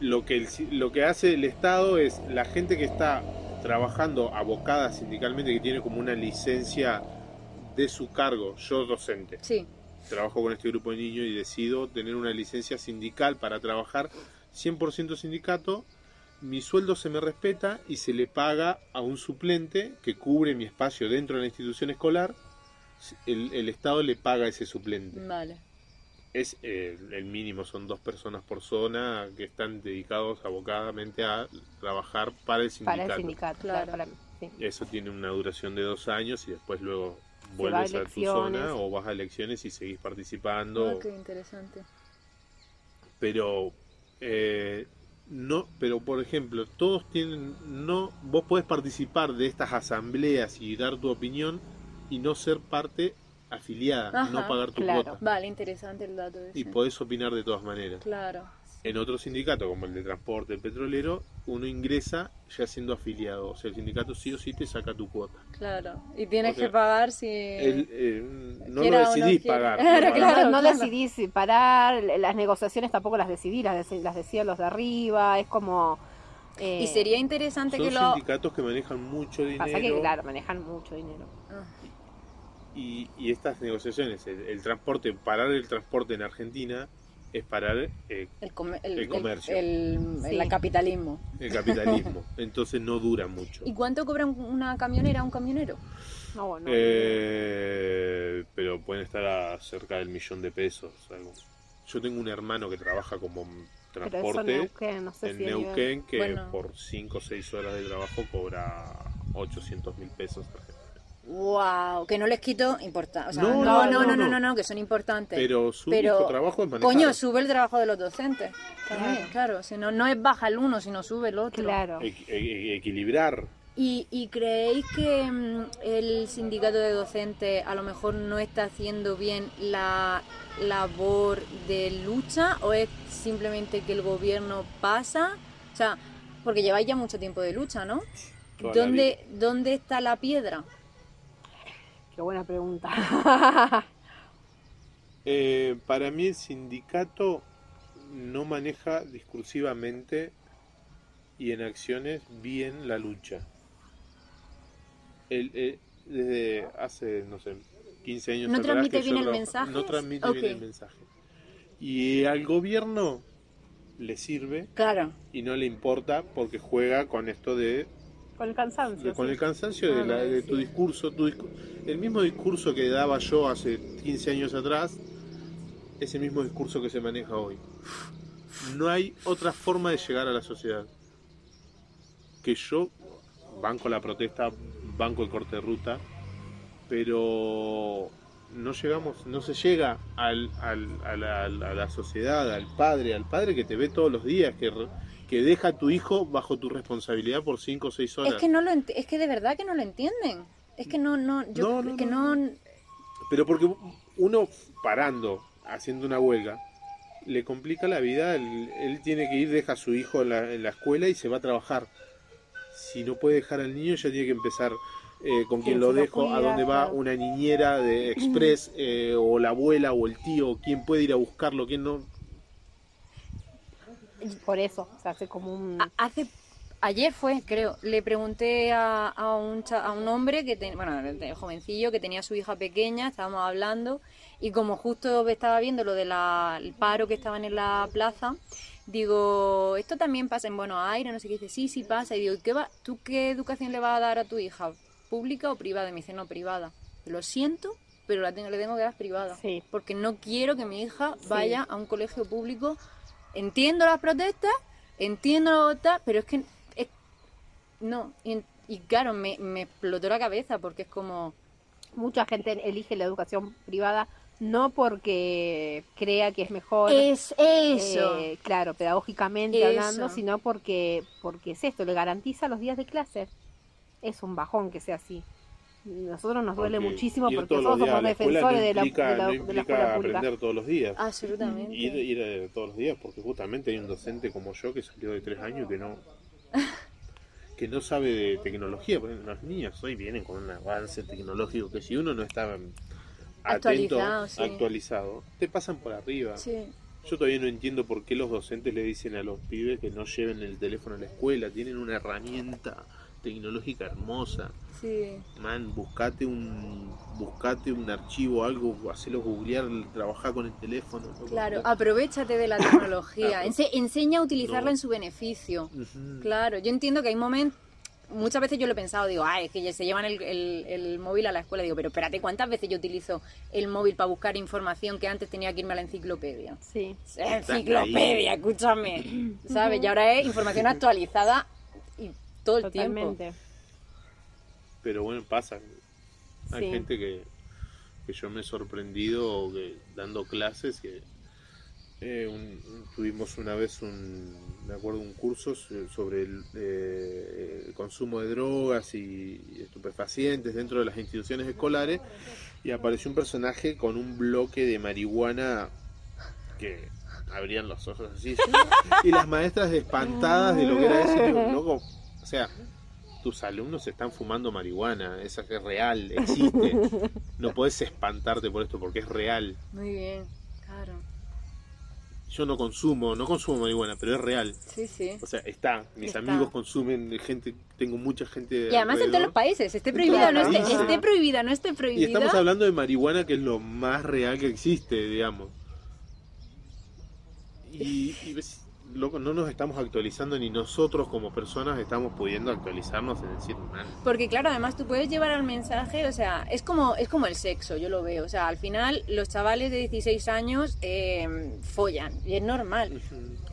lo, que el si- lo que hace el Estado es la gente que está trabajando abocada sindicalmente, que tiene como una licencia de su cargo, yo docente, Sí, trabajo con este grupo de niños y decido tener una licencia sindical para trabajar 100% sindicato, mi sueldo se me respeta y se le paga a un suplente que cubre mi espacio dentro de la institución escolar, el, el Estado le paga a ese suplente. Vale. Es eh, el mínimo, son dos personas por zona que están dedicados abocadamente a trabajar para el sindicato. Para el sindicato, Claro. claro. para- sí. Eso tiene una duración de dos años y después luego a vuelves a tu zona o vas a elecciones y seguís participando. Ah, qué interesante. Pero eh, no, pero por ejemplo, todos tienen, no, vos podés participar de estas asambleas y dar tu opinión y no ser parte afiliada, no pagar tu claro. cuota. Vale, interesante el dato ese. Y podés opinar de todas maneras. Claro. En otro sindicato, como el de transporte, el petrolero, uno ingresa ya siendo afiliado. O sea, el sindicato sí o sí te saca tu cuota. Claro. Y tienes O sea, que pagar si. El, eh, no lo no decidís pagar. Claro, ¿no? claro. no, decidís parar, las negociaciones tampoco las decidí, las, deci- las decían los de arriba, es como, Eh, Y sería interesante Son que lo... sindicatos que manejan mucho dinero Pasa que, claro, manejan mucho dinero. Ah, y, y estas negociaciones, el, el transporte, parar el transporte en Argentina es parar eh, El, come- el, El comercio. el- el- Sí. el capitalismo. el capitalismo. Entonces no dura mucho. ¿Y cuánto cobra un- una camionera, un camionero? No, bueno. Eh, pero pueden estar a cerca del millón de pesos. algo. Yo tengo un hermano que trabaja como pero eso transporte Neuquén, no sé en si Neuquén que Bueno. por 5 o 6 horas de trabajo cobra 800 mil pesos. Wow, que no les quito importancia. O sea, No, no, no, no, no, no, no, no. no, no, que son importantes. Pero su Pero, trabajo es manejar. Coño, sube el trabajo de los docentes. También, claro. Si no, no es baja el uno, sino sube el otro. Claro. Equ- e- equilibrar. ¿Y, y creéis que mm, el sindicato de docentes a lo mejor no está haciendo bien la labor de lucha o es simplemente que el gobierno pasa? O sea, porque lleváis ya mucho tiempo de lucha, ¿no? ¿Dónde, ¿Dónde está la piedra? Qué buena pregunta. Eh, para mí el sindicato no maneja discursivamente y en acciones bien la lucha. El- eh, desde hace, no sé, 15 años ¿No atrás transmite bien el trabajo- mensaje? No transmite bien el mensaje. Y al gobierno le sirve Claro. y no le importa porque juega con esto de Con el cansancio. con sí. el cansancio de, la- de tu discurso, tu el mismo discurso que daba yo hace 15 años atrás, es el mismo discurso que se maneja hoy. No hay otra forma de llegar a la sociedad que yo banco la protesta, banco el corte de ruta, pero no llegamos, no se llega al, al- a, la, a la sociedad, al padre, al padre que te ve todos los días, que, que deja a tu hijo bajo tu responsabilidad por 5 o 6 horas. Es que no lo es que de verdad que no lo entienden. Es que no, no, yo No, no, es que no, no, Pero porque uno parando, haciendo una huelga, le complica la vida. Él, él tiene que ir, deja a su hijo en la, en la escuela y se va a trabajar. Si no puede dejar al niño, ya tiene que empezar eh, con ¿Quién lo dejo, a dónde va Claro. una niñera de express, eh, o la abuela, o el tío, quién puede ir a buscarlo, quién no. Por eso, se hace como un... Hace ayer fue, creo, le pregunté a, a un cha- a un hombre que ten- bueno, de- jovencillo que tenía a su hija pequeña, estábamos hablando y como justo estaba viendo lo del paro que estaban en la plaza, digo, esto también pasa en Buenos Aires, no sé qué dice, sí, sí pasa y digo, ¿qué va, tú qué educación le vas a dar a tu hija, pública o privada? Y me dice, no, privada. Lo siento, pero la tengo, le tengo que dar privada. Sí. Porque no quiero que mi hija Sí. vaya a un colegio público. Entiendo las protestas, entiendo tal, pero es que es- no. Y, y claro, me, me explotó la cabeza porque es como. Mucha gente elige la educación privada no porque crea que es mejor. Es eso. eh, claro, pedagógicamente Eso. hablando, sino porque, porque es esto, le garantiza los días de clase. Es un bajón que sea así. Nosotros nos duele Porque muchísimo ir porque todos somos defensores de la, implica- de la- no de la implica escuela pública. aprender todos los días. Absolutamente. Ir, ir eh, todos los días, porque justamente hay un docente como yo que salió de tres años que no que no sabe de tecnología. porque Los niños hoy vienen con un avance tecnológico que si uno no está atento, Actualizado, sí. actualizado, te pasan por arriba. Sí. Yo todavía no entiendo por qué los docentes le dicen a los pibes que no lleven el teléfono a la escuela. Tienen una herramienta tecnológica hermosa. Sí. Man, buscate un buscate un archivo, algo, hacelo googlear, trabajar con el teléfono. Claro, aprovechate de la tecnología. Claro. Ense- enseña a utilizarla No. en su beneficio. Claro, yo entiendo que hay momentos, muchas veces yo lo he pensado, digo, ay, es que ya se llevan el, el- el móvil a la escuela, digo, pero espérate, ¿cuántas veces yo utilizo el móvil para buscar información que antes tenía que irme a la enciclopedia? Sí. Enciclopedia, escúchame, ¿sabes? Y ahora es información actualizada todo el tiempo. Totalmente. Pero bueno, pasa. Hay Sí. gente que, que yo me he sorprendido que, dando clases que eh, un- tuvimos una vez un, me acuerdo, un curso so- sobre el, eh, el consumo de drogas y, estupefacientes dentro de las instituciones escolares y apareció un personaje con un bloque de marihuana que abrían los ojos así y las maestras espantadas de lo que era eso loco, sea tus alumnos están fumando marihuana, esa que es real, existe. No puedes espantarte por esto porque es real. Muy bien, claro. yo no consumo, no consumo marihuana, pero es real. Sí, sí. O sea, está. Mis Está. amigos consumen, gente, tengo mucha gente. Y además en todos los países, esté prohibida o no esté, esté prohibida, no esté Y prohibida. estamos hablando de marihuana, que es lo más real que existe, digamos. Y, y ves, loco, no nos estamos actualizando ni nosotros como personas estamos pudiendo actualizarnos en decir, man, Porque claro, además tú puedes llevar al mensaje, o sea, es como, es como el sexo, yo lo veo. O sea, al final los chavales de 16 años eh, follan, y es normal.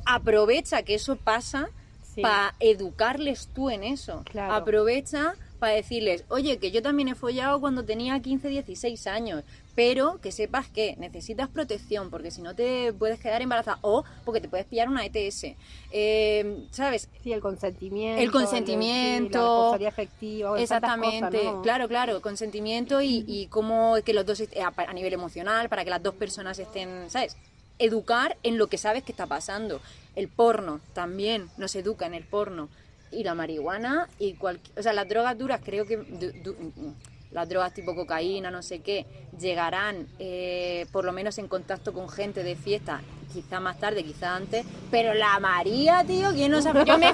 Aprovecha que eso pasa Sí. para educarles tú en eso. Claro. Aprovecha para decirles, oye, que yo también he follado cuando tenía 15, 16 años, pero que sepas que necesitas protección, porque si no te puedes quedar embarazada o porque te puedes pillar una ETS. Eh, ¿Sabes? Sí, el consentimiento. El consentimiento. sí, la afectiva. Exactamente, cosas, ¿no? claro, claro, consentimiento y, y cómo que los dos, est- a, a nivel emocional, para que las dos personas estén, ¿sabes? Educar en lo que sabes que está pasando. El porno también nos educa en el porno. Y la marihuana y cualquier... O sea, las drogas duras creo que... du- du- las drogas tipo cocaína, no sé qué, llegarán eh, por lo menos en contacto con gente de fiesta, quizá más tarde, quizá antes, pero la María, tío, ¿quién no sabe? Yo, me, yo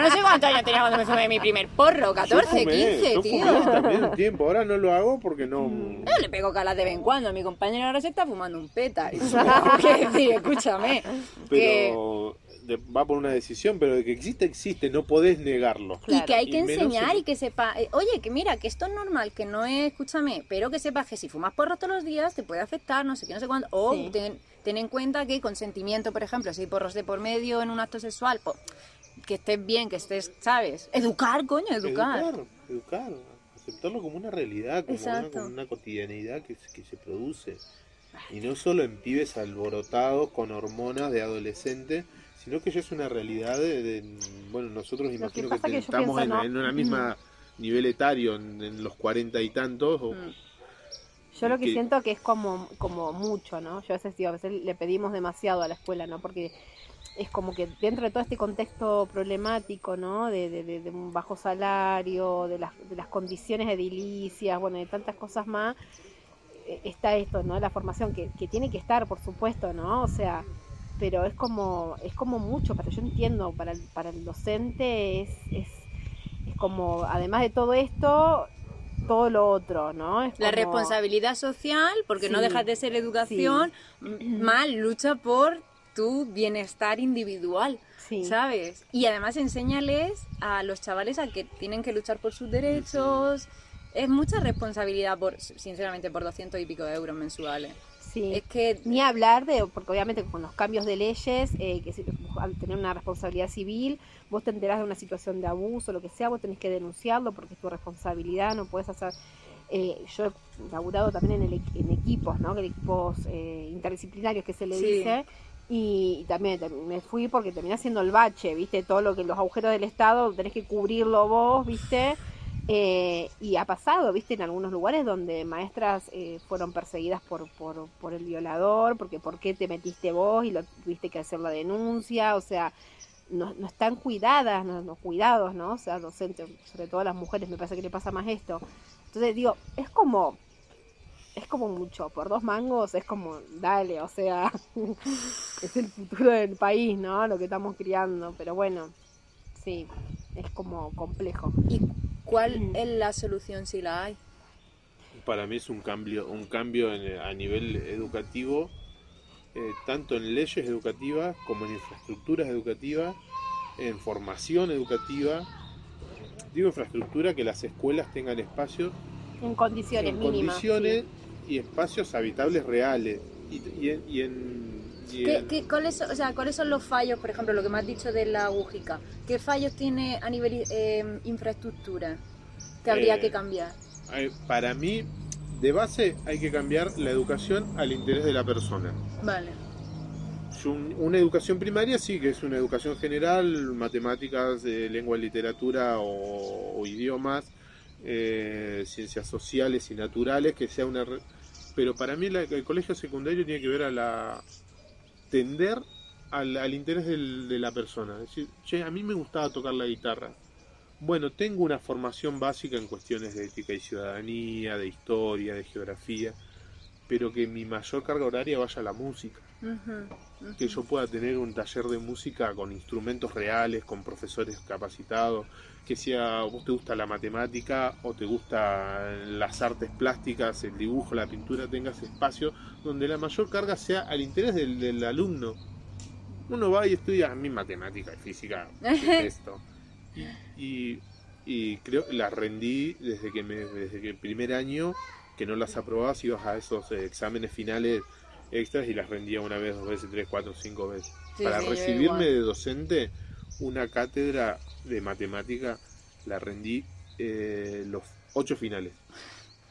no sé cuántos años tenía cuando me fumé mi primer porro, 14, Yo fumé, 15, yo tío. fumé también un tiempo, ahora no lo hago porque no... Yo le pego calas de vez en cuando. Mi compañero ahora se está fumando un peta. ¿qué decir? Escúchame. que- Pero de- va por una decisión, pero de que existe, existe, no podés negarlo. Y que hay que enseñar en- y que sepa, eh, oye, que mira, que esto es normal, que no es, escúchame, pero que sepas que si fumas porros todos los días te puede afectar, no sé qué, no sé cuándo. O Sí. ten, ten en cuenta que consentimiento, por ejemplo, si hay porros de por medio en un acto sexual, po, que estés bien, que estés, ¿sabes? Educar, coño, educar. Educar, educar, aceptarlo como una realidad, como, una, como una cotidianidad que se produce. Y no solo en pibes alborotados con hormonas de adolescente, sino que ya es una realidad de, de- bueno, nosotros imagino que, que estamos pienso, en, ¿no? en una misma nivel etario, en, en los cuarenta y tantos, o- Mm. Yo lo que que- siento que es como, como mucho, ¿no? Yo a veces digo, a veces le pedimos demasiado a la escuela, ¿no? Porque es como que dentro de todo este contexto problemático, ¿no? De, de, de- de un bajo salario, de las, de las condiciones edilicias, bueno, de tantas cosas más, eh, está esto, ¿no? La formación que, que tiene que estar, por supuesto, ¿no? O sea, pero es como, es como mucho, para yo entiendo, para el, para el docente es, es, es como, además de todo esto, todo lo otro, ¿no? Es La responsabilidad social, porque no Sí, dejas de ser educación, m- mal lucha por tu bienestar individual, Sí. ¿sabes? Y además enséñales a los chavales a que tienen que luchar por sus derechos. Es mucha responsabilidad, por sinceramente, por 200 y pico de euros mensuales. Sí. Es que Ni hablar de, porque obviamente con los cambios de leyes, eh, que si- al tener una responsabilidad civil, vos te enterás de una situación de abuso, lo que sea, vos tenés que denunciarlo porque es tu responsabilidad, no puedes hacer... eh, yo he laburado también en, el en equipos, ¿no? En equipos eh, interdisciplinarios que se le Sí. dice, y, y también me fui porque terminé haciendo el bache, ¿viste? Todo lo que los agujeros del Estado tenés que cubrirlo vos, ¿viste? Eh, y ha pasado, viste, en algunos lugares donde maestras eh, fueron perseguidas por, por, el violador, porque por qué te metiste vos y lo tuviste que hacer la denuncia, o sea, no, no están cuidadas, no, no cuidados, ¿no? O sea, docentes, sobre todo a las mujeres, me parece que le pasa más esto. Entonces digo, es como, es como mucho, por dos mangos es como, dale, o sea, es el futuro del país, ¿no? Lo que estamos criando, pero bueno, sí, es como complejo. ¿Y cuál Mm. es la solución si la hay? para mí es un cambio, un cambio en- a nivel educativo, eh, tanto en leyes educativas como en infraestructuras educativas, en formación educativa. Digo infraestructura, que las escuelas tengan espacios En condiciones en mínimas. condiciones y espacios habitables reales. Y, y en, y en- ¿Qué, cuáles, son- o sea, ¿Cuáles son los fallos, por ejemplo, lo que me has dicho de la agujica? ¿Qué fallos tiene a nivel eh, infraestructura que habría Eh, que cambiar? eh, para mí, de base, hay que cambiar la educación al interés de la persona. Vale. Un- Una educación primaria sí, que es una educación general, matemáticas, eh, lengua y literatura o, o idiomas, eh, ciencias sociales y naturales, que sea una... re- Pero para mí la- el colegio secundario tiene que ver a la... tender al, al interés del- de la persona. Es decir, che, a mí me gustaba tocar la guitarra. Bueno, tengo una formación básica en cuestiones de ética y ciudadanía, de historia, de geografía, pero que mi mayor carga horaria vaya a la música. Que yo pueda tener un taller de música con instrumentos reales, con profesores capacitados, que si a vos te gusta la matemática o te gusta las artes plásticas, el dibujo, la pintura, tengas espacio donde la mayor carga sea al interés del, del alumno. Uno va y estudia a mí matemática y física, esto. Y, y, y creo las rendí desde que me, desde que el primer año que no las aprobabas ibas a esos eh, exámenes finales extras y las rendía una vez, dos veces, tres, cuatro, cinco veces. Sí, Para sí, recibirme de docente, una cátedra de matemática la rendí eh, los ocho finales.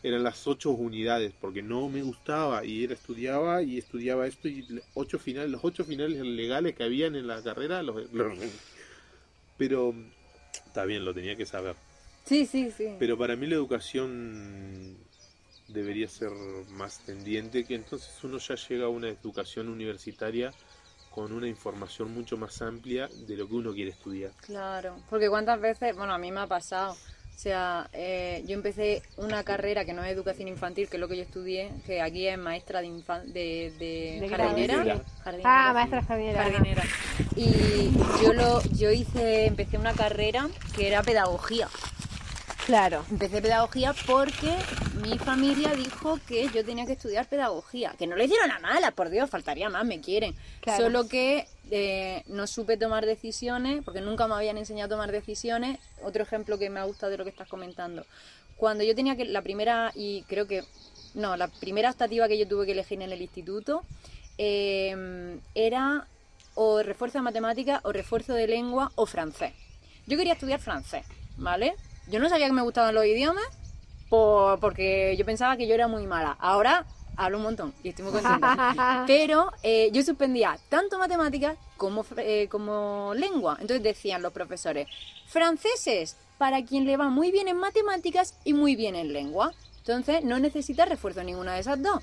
Eran las ocho unidades, porque no me gustaba y era estudiaba y estudiaba esto y ocho finales, los ocho finales legales que habían en la carrera los. Pero está bien, lo tenía que saber. Sí, sí, sí. Pero para mí la educación debería ser más tendiente, que entonces uno ya llega a una educación universitaria con una información mucho más amplia de lo que uno quiere estudiar. Claro, porque cuántas veces, bueno, a mí me ha pasado. O sea, eh, yo empecé una carrera que no es educación infantil, que es lo que yo estudié, que aquí es maestra de, infan- de, de De jardinera. Ah, sí. maestra jardinera. jardinera. Y yo lo, yo hice, empecé una carrera que era pedagogía. Claro. Empecé pedagogía porque mi familia dijo que yo tenía que estudiar pedagogía. Que no le hicieron a mala, por Dios, faltaría más, me quieren. Claro. Solo que eh, no supe tomar decisiones, porque nunca me habían enseñado a tomar decisiones. Otro ejemplo que me ha gustado de lo que estás comentando. Cuando yo tenía que, la primera, y creo que, no, la primera optativa que yo tuve que elegir en el instituto eh, era o refuerzo de matemáticas, o refuerzo de lengua, o francés. Yo quería estudiar francés, ¿vale? Yo no sabía que me gustaban los idiomas por- porque yo pensaba que yo era muy mala. Ahora hablo un montón y estoy muy contenta. Pero eh, yo suspendía tanto matemáticas como, eh, como lengua. Entonces decían los profesores, franceses, para quien le va muy bien en matemáticas y muy bien en lengua. Entonces no necesitas refuerzo en ninguna de esas dos.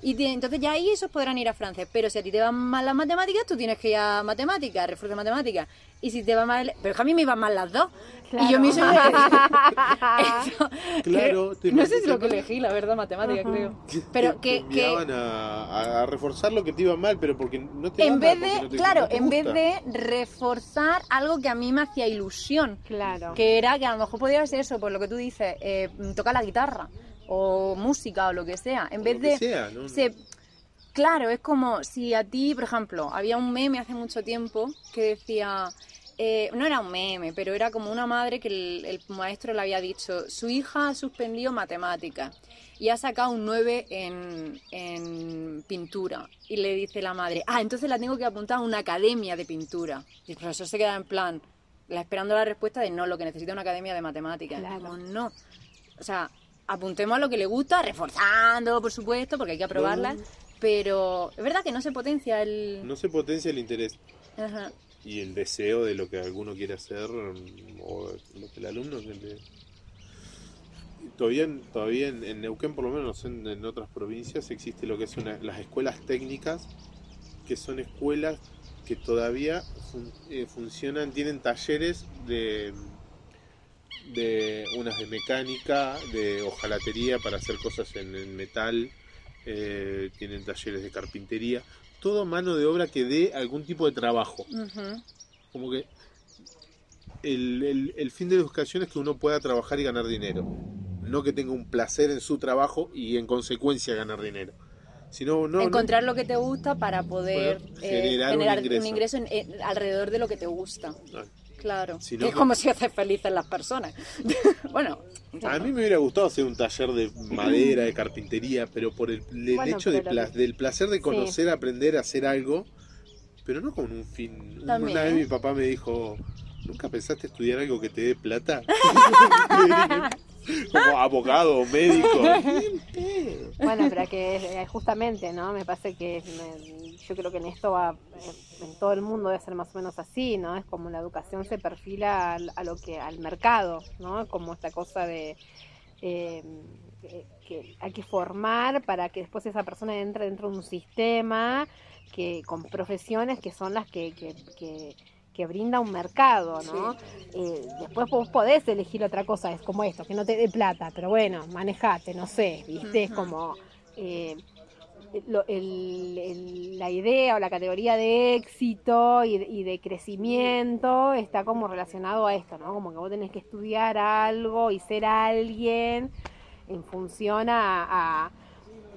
Y entonces ya ahí esos podrán ir a francés. Pero si a ti te van mal las matemáticas, tú tienes que ir a matemáticas, refuerzo de matemáticas. Y si te va mal... Pero es que a mí me iban mal las dos. Y yo me hice... Eso, Claro, no sé si lo que elegí, la verdad, matemática, creo. Pero que, que a, a reforzar lo que te iba mal, pero porque no te en vez mal, de, porque no te- claro, no en vez de reforzar algo que a mí me hacía ilusión, Claro. que era que a lo mejor podía ser eso, por lo que tú dices, eh, tocar la guitarra o música o lo que sea, en O vez lo que de... sea, ¿no? se- Claro, es como si a ti, por ejemplo, había un meme hace mucho tiempo que decía, eh, no era un meme, pero era como una madre que el, el maestro le había dicho, su hija ha suspendido matemáticas y ha sacado un 9 en, en pintura. Y le dice la madre, ah, entonces la tengo que apuntar a una academia de pintura. Y el profesor se queda en plan, la- esperando la respuesta de no, lo que necesita es una academia de matemáticas. Claro. Como, no. O sea, apuntemos a lo que le gusta, reforzando, por supuesto, porque hay que aprobarla. Pero es verdad que no se potencia el... No se potencia el interés Ajá. y el deseo de lo que alguno quiere hacer mm, o lo que el alumno que le- Todavía, en- todavía en, en Neuquén, por lo menos en, en otras provincias, existe lo que es una- las escuelas técnicas, que son escuelas que todavía fun- eh, funcionan, tienen talleres de, de unas de mecánica, de hojalatería para hacer cosas en, en metal, eh, tienen talleres de carpintería, todo mano de obra que dé algún tipo de trabajo. Como que el, el- el fin de la educación es que uno pueda trabajar y ganar dinero. No que tenga un placer en su trabajo y en consecuencia ganar dinero. Sino, no, no- Encontrar lo que te gusta para poder Poder eh, generar un ingreso. un ingreso en- alrededor de lo que te gusta. Ah. Claro. Si Que no, es como si haces felices las personas. bueno, A mí me hubiera gustado hacer un taller de madera, de carpintería, pero por el, el Bueno, hecho de pla- del placer de conocer, aprender a hacer algo, pero no con un fin. También. Una vez mi papá me dijo, ¿nunca pensaste estudiar algo que te dé plata? Como abogado, médico. Bueno, pero que eh, justamente, ¿no? Me parece que yo creo que en esto va, eh, en todo el mundo debe ser más o menos así, ¿no? Es como la educación se perfila al, a lo que, al mercado, ¿no? Como esta cosa de eh, que, que hay que formar para que después esa persona entre dentro de un sistema que con profesiones que son las que, que, que- brinda un mercado, ¿no? Eh, después vos podés elegir otra cosa, es como esto, que no te dé plata, pero bueno, manejate, no sé, ¿viste? Es como... eh, lo- el- el- la idea o la categoría de éxito y de, y de crecimiento está como relacionado a esto, ¿no? Como que vos tenés que estudiar algo y ser alguien en función a, a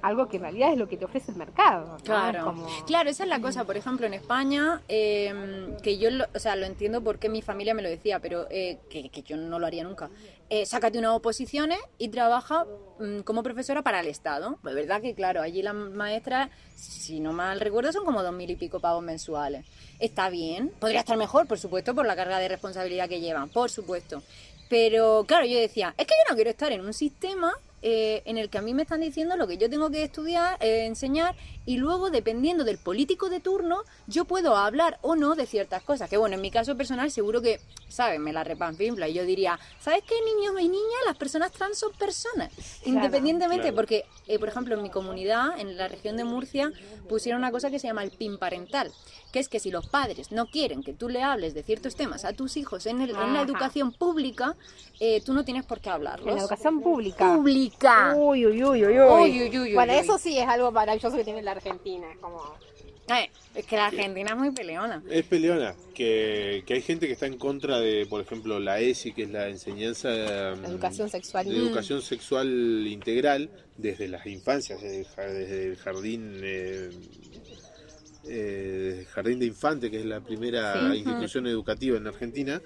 algo que en realidad es lo que te ofrece el mercado. ¿no? Claro, Es como- claro, esa es la cosa. Por ejemplo, en España, eh, que yo, lo, o sea, lo entiendo porque mi familia me lo decía, pero eh, que, que yo no lo haría nunca. Eh, sácate unas oposiciones y trabaja mm, como profesora para el Estado. Es verdad que, claro, allí las maestras, si no mal recuerdo, son como dos mil y pico pagos mensuales. Está bien, podría estar mejor, por supuesto, por la carga de responsabilidad que llevan, por supuesto. Pero claro, yo decía, es que yo no quiero estar en un sistema eh, en el que a mí me están diciendo lo que yo tengo que estudiar, eh, enseñar, y luego, dependiendo del político de turno, yo puedo hablar o no de ciertas cosas. Que bueno, en mi caso personal, seguro que, ¿sabes? Me la repanfifla y yo diría, ¿sabes qué, niños y niñas? Las personas trans son personas. Independientemente, Claro. porque, eh, por ejemplo, en mi comunidad, en la región de Murcia, pusieron una cosa que se llama el PIN parental, que es que si los padres no quieren que tú le hables de ciertos temas a tus hijos en, el- en la educación pública, eh, tú no tienes por qué hablarlos. En la educación pública. Pública. Uy, uy, uy, uy, uy. Uy, uy, uy, bueno, uy. eso sí es algo maravilloso que tiene la Argentina. Es como. Es que la Argentina es muy peleona. Es peleona, que, que hay gente que está en contra de, por ejemplo, la ESI, que es la enseñanza mm, La educación sexual. de educación sexual integral desde las infancias, desde el ja- desde el jardín, eh, eh, jardín de infante, que es la primera Sí. institución educativa en Argentina.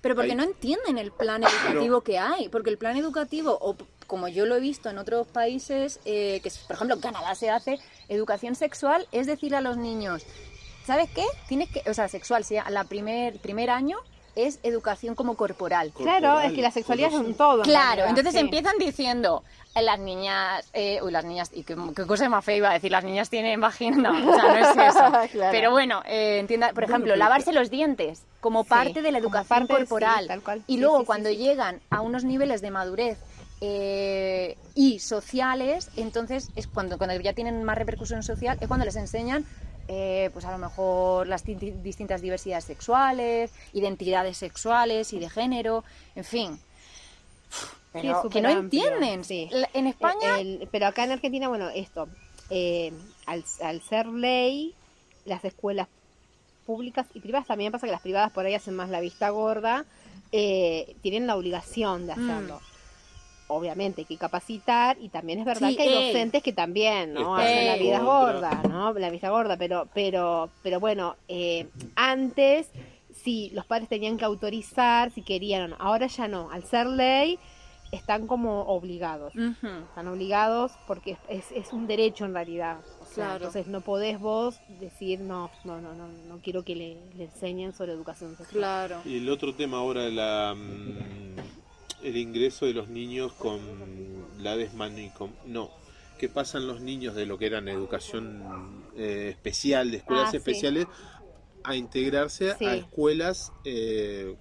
Pero porque Hay- no entienden el plan educativo que hay. Porque el plan educativo, o como yo lo he visto en otros países, eh, que por ejemplo en Canadá se hace, educación sexual es decir a los niños, ¿sabes qué? Tienes que, o sea, sexual, sí, la primer, primer año es educación como corporal. Claro, es que la sexualidad es un todo. Claro, entonces sí. empiezan diciendo eh, las niñas, eh, uy, las niñas, y qué, qué cosa más fea iba a decir, las niñas tienen vagina, no, o sea, no es eso. Claro. Pero bueno, eh, entienda, por ejemplo, lavarse los dientes como Sí, parte de la educación parte de- sí, corporal. tal cual. Y Sí, luego cuando sí. llegan a unos niveles de madurez eh, y sociales, entonces es cuando, cuando ya tienen más repercusión social, es cuando les enseñan eh, pues a lo mejor las di- distintas diversidades sexuales, identidades sexuales y de género, en fin. Pero que no amplio, entienden. sí. En España El- pero acá en Argentina, bueno, esto, eh, al, al ser ley, las escuelas públicas y privadas, también pasa que las privadas por ahí hacen más la vista gorda, eh, tienen la obligación de Mm. Obviamente hay que capacitar y también es verdad Sí, que hay ey. docentes que también no hacen la vida gorda, ¿no? La vista gorda, pero pero pero bueno, eh, antes sí los padres tenían que autorizar si querían o no. Ahora ya no, al ser ley están como obligados. Están obligados porque es, es un derecho en realidad. O sea, Claro. Entonces no podés vos decir, no, no, no, no, no quiero que le, le enseñen sobre educación sexual. Claro. Y el otro tema ahora, la, mm, el ingreso de los niños con la desmanicom... No, ¿qué pasan los niños de lo que eran educación eh, especial, de escuelas Ah, sí. especiales, a integrarse Sí. a escuelas eh,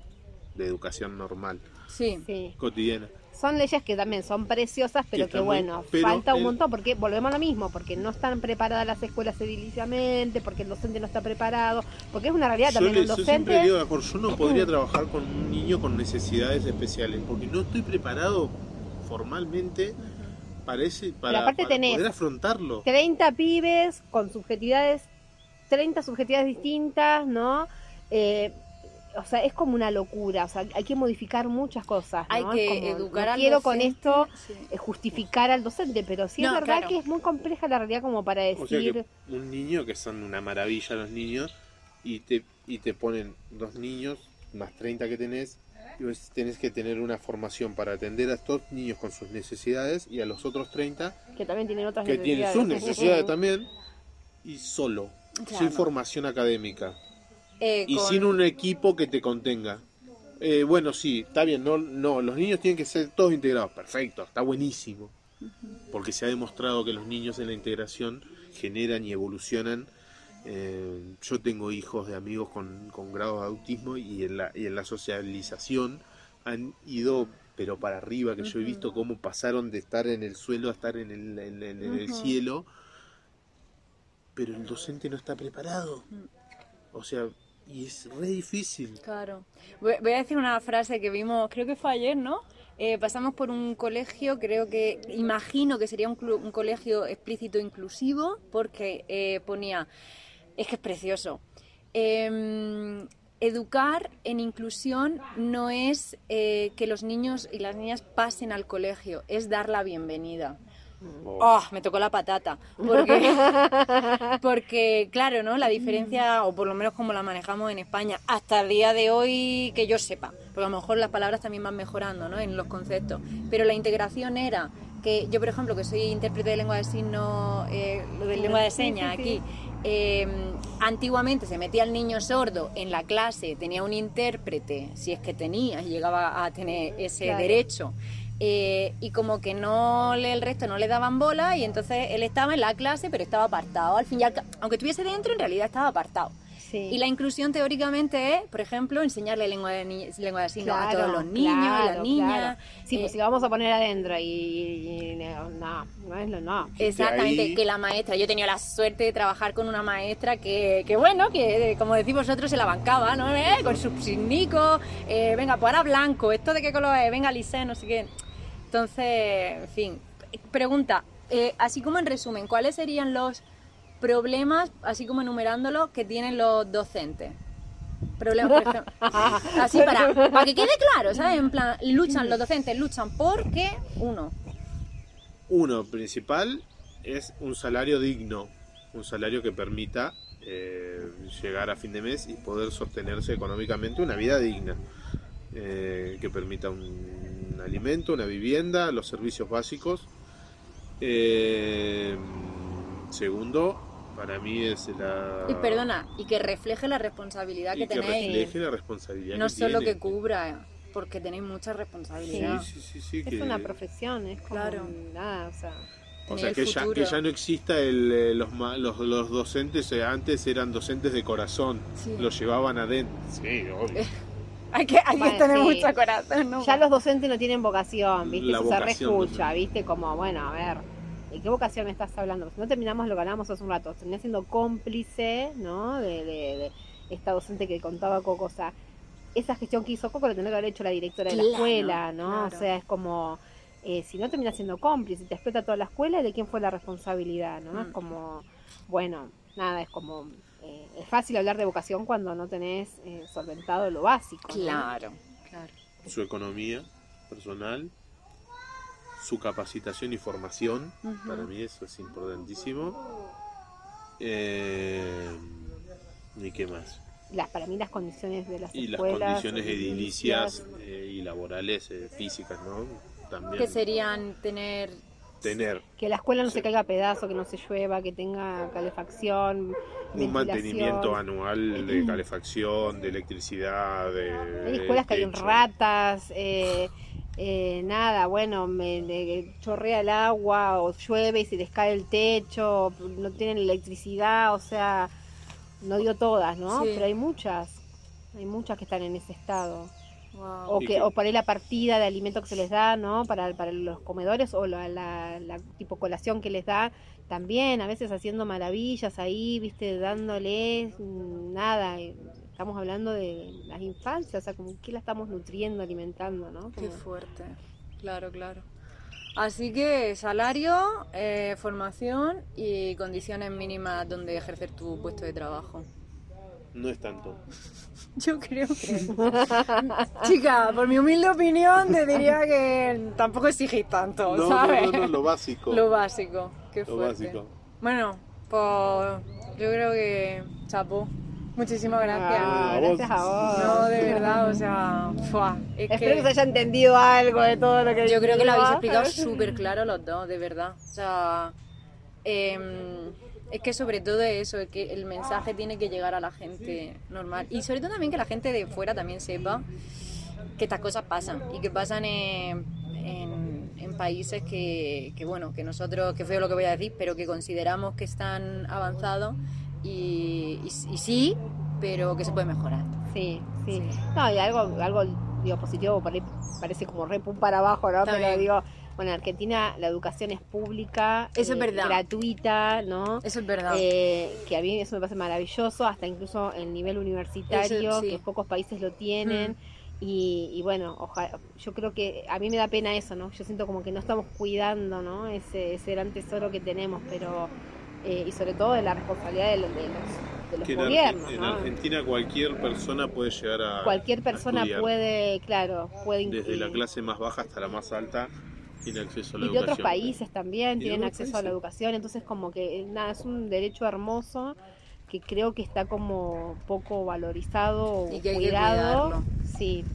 de educación normal, Sí. Sí. cotidiana? Son leyes que también son preciosas, pero que muy- bueno, pero falta un el- montón, porque volvemos a lo mismo, porque no están preparadas las escuelas ediliciamente, porque el docente no está preparado, porque es una realidad Yo, también le- el yo docente. siempre digo, "Acor, yo no podría trabajar con un niño con necesidades especiales, porque no estoy preparado formalmente para, ese, para, aparte para tenés poder afrontarlo. 30 pibes con subjetividades, 30 subjetividades distintas, ¿no? Eh, o sea, es como una locura, o sea, hay que modificar muchas cosas, ¿no? Hay que como, educar no al quiero con esto sí. eh, justificar al docente, pero sí No, es verdad claro. que es muy compleja la realidad como para O sea decir, que un niño que son una maravilla los niños y te, y te ponen dos niños más 30 que tenés y vos tenés que tener una formación para atender a estos niños con sus necesidades y a los otros 30 que también tienen otras que tienen necesidades. sus necesidades también y solo, Claro. sin formación académica Eh, y con- sin un equipo que te contenga. Eh, bueno, sí, está bien, no, no, los niños tienen que ser todos integrados, perfecto, está buenísimo, porque se ha demostrado que los niños en la integración generan y evolucionan. Eh, yo tengo hijos de amigos con, con grados de autismo y en, la, y en la socialización han ido, pero para arriba, que yo he visto cómo pasaron de estar en el suelo a estar en el, en- en- en el cielo, pero el docente no está preparado. O sea, y es re difícil. Claro. Voy, a decir una frase que vimos, creo que fue ayer, ¿no? eh, pasamos por un colegio, creo que, imagino que sería un, un colegio explícito inclusivo, porque eh, ponía, es que es precioso, Em, educar en inclusión no es eh, que los niños y las niñas pasen al colegio, es dar la bienvenida. Oh, me tocó la patata. Porque, porque, claro, ¿no? La diferencia, o por lo menos como la manejamos en España, hasta el día de hoy, que yo sepa, porque a lo mejor las palabras también van mejorando, ¿no? En los conceptos. Pero la integración era que yo, por ejemplo, que soy intérprete de lengua de signo, eh, lo de lengua de señas aquí, eh, antiguamente se metía el niño sordo en la clase, tenía un intérprete, si es que tenía, y llegaba a tener ese Claro. derecho. Eh, y como que no le, el resto no le daban bola y entonces él estaba en la clase pero estaba apartado al fin y al aunque estuviese dentro en realidad estaba apartado Sí. y la inclusión teóricamente es por ejemplo enseñarle lengua de, ni- lengua de signos a Claro, todos los niños y las claro, niñas claro. Sí, pues Eh, si vamos a poner adentro y, y- y- no, no es lo no. Exactamente, ahí- que la maestra, yo he tenido la suerte de trabajar con una maestra que, que bueno, que eh, como decís vosotros se la bancaba, ¿no? Eh, Con sus signicos, eh, venga, pues ahora blanco, ¿esto de qué color es? Venga, lisé, no sé qué. Entonces, en fin, pregunta, eh, así como en resumen, ¿cuáles serían los problemas, así como enumerándolos, que tienen los docentes? Problemas, por ejemplo. Así para, para que quede claro, ¿sabes? En plan, luchan, los docentes luchan porque, uno, Uno principal es un salario digno, un salario que permita eh, llegar a fin de mes y poder sostenerse económicamente una vida digna, eh, que permita un, alimento, una vivienda, los servicios básicos. Eh, segundo, para mí es la... Y perdona, y que refleje la responsabilidad y que que tenéis. refleje la responsabilidad No que solo tiene. que cubra, porque tenéis mucha responsabilidad. Sí, sí, sí, sí, Es que- una profesión, es como Claro. nada, o sea. O que ya, que ya no exista el, eh, los, ma- los, los docentes, eh, antes eran docentes de corazón, Sí. los llevaban adentro. Sí, obvio. Hay que, hay que Bueno, tener sí. mucho corazón, ¿no? Ya los docentes no tienen vocación, ¿viste? Se reescucha, no- ¿viste? Como, bueno, a ver, ¿de qué vocación me estás hablando? Si no terminamos lo que hablamos hace un rato, terminé siendo cómplice, ¿no? De, de- de esta docente que contaba Coco, o sea, esa gestión que hizo Coco la tendría que haber hecho la directora de la escuela, ¿no? claro. O sea, es como, eh, si no terminas siendo cómplice y te explota toda la escuela, ¿de quién fue la responsabilidad, no? Es Mm. como, bueno, nada, es como, eh, es fácil hablar de vocación cuando no tenés eh, solventado lo básico, ¿no? Claro, claro. Su economía personal, su capacitación y formación, para mí eso es importantísimo. Eh, ¿Y qué más? Las, para mí las condiciones de las Y las condiciones edilicias eh, y laborales, eh, físicas, ¿no? También Que serían tener... tener que la escuela no Sí. se caiga a pedazo, que no se llueva, que tenga calefacción, un mantenimiento anual de calefacción, de electricidad, de Hay escuelas que hay ratas, eh, eh, nada, bueno, me, me chorrea el agua o llueve y se les cae el techo, no tienen electricidad, o sea, no dio todas, ¿no? Sí. Pero hay muchas, hay muchas que están en ese estado. Wow. O, que, que- o por ahí la partida de alimento que se les da, ¿no? Para, para los comedores o la, la, la tipo colación que les da, también a veces haciendo maravillas ahí, viste, dándoles mm, nada. eh, Estamos hablando de las infancias, o sea, como que la estamos nutriendo, alimentando, ¿no? Qué fuerte. Claro, claro. Así que salario, eh, formación y condiciones mínimas donde ejercer tu puesto de trabajo. No es tanto. Yo creo que... Chica, por mi humilde opinión te diría que tampoco exigís tanto, No, no, ¿sabes? no, no, lo básico. Lo básico, qué Lo fuerte. básico. Bueno, pues yo creo que chapo. Muchísimas gracias. Ah, gracias a vos. No, de verdad, o sea, fuá, es Espero que... se haya entendido algo de todo lo que Yo creo que lo habéis explicado súper claro los dos, de verdad. O sea, em, es que sobre todo eso, es que el mensaje tiene que llegar a la gente normal. Y sobre todo también que la gente de fuera también sepa que estas cosas pasan y que pasan en, en- en países que, que, bueno, que nosotros, que feo lo que voy a decir, pero que consideramos que están avanzados y, y- y sí, pero que se puede mejorar. Sí, sí. No, y algo, algo digo, positivo, parece como re pum para abajo, ¿no? También. Pero digo, bueno, en Argentina la educación es pública, Eso es eh, verdad. gratuita, ¿no? Eso es verdad. Eh, que a mí eso me parece maravilloso, hasta incluso el nivel universitario, Eso, sí. que pocos países lo tienen. Y, y bueno, ojalá, yo creo que a mí me da pena eso, ¿no? Yo siento como que no estamos cuidando, ¿no? Ese, ese gran tesoro que tenemos, pero, eh, y sobre todo de la responsabilidad de, los- de los, de los Que en, Arge- gobiernos, en ¿no? Argentina cualquier persona puede llegar a. Cualquier persona puede, claro, puede Desde la clase más baja hasta la más alta, tiene acceso a la y de otros países también tienen acceso a la educación, entonces como que eh, nada, es un derecho hermoso que creo que está como poco valorizado o Y que hay que cuidado, sí,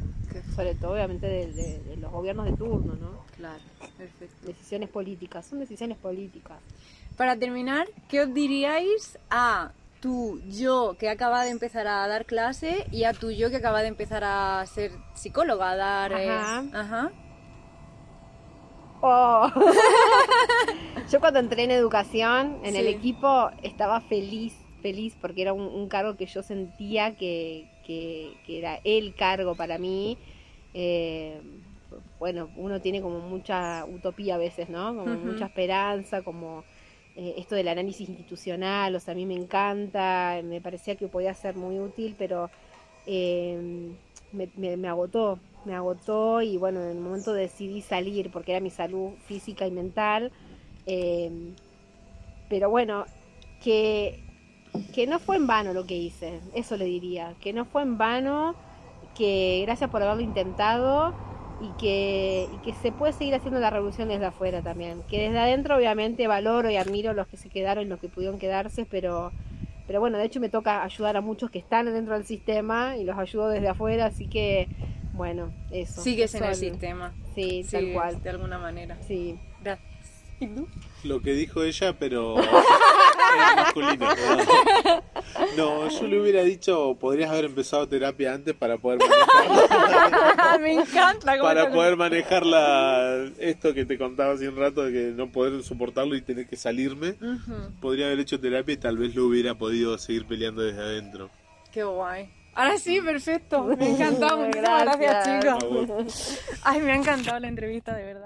sobre todo obviamente de, de- de los gobiernos de turno, ¿no? Claro, perfecto. Decisiones políticas, son decisiones políticas. Para terminar, ¿qué os diríais a tu yo que acaba de empezar a dar clase y a tu yo que acaba de empezar a ser psicóloga, a dar... eh, Ajá. Oh. Yo cuando entré en educación, en el equipo, estaba feliz, feliz, porque era un, un cargo que yo sentía que, que- que era el cargo para mí. Eh, bueno, uno tiene como mucha utopía a veces, ¿no? Como mucha esperanza, como eh, esto del análisis institucional, o sea, a mí me encanta, me parecía que podía ser muy útil, pero eh, me, me- me agotó, me agotó y bueno, en el momento decidí salir porque era mi salud física y mental. eh, pero bueno, que, que no fue en vano lo que hice, eso le diría, que no fue en vano, que gracias por haberlo intentado y que, que se puede seguir haciendo la revolución desde afuera también. Que desde adentro obviamente valoro y admiro los que se quedaron y los que pudieron quedarse, pero, pero bueno, de hecho me toca ayudar a muchos que están dentro del sistema y los ayudo desde afuera, así que bueno, eso. Sigues en el sistema. Sí, tal Sigues cual. De alguna manera. Sí. Gracias. ¿Y tú? Lo que dijo ella, pero masculino. No, yo le hubiera dicho, podrías haber empezado terapia antes para poder manejar, Me encanta. cómo para poder manejar la, esto que te contaba hace un rato de que no poder soportarlo y tener que salirme. Podría haber hecho terapia y tal vez lo hubiera podido seguir peleando desde adentro. Qué guay. Ahora sí, perfecto. Me ha encantado. Muchísimas gracias, Gracias. chicos. Ay, me ha encantado la entrevista, de verdad.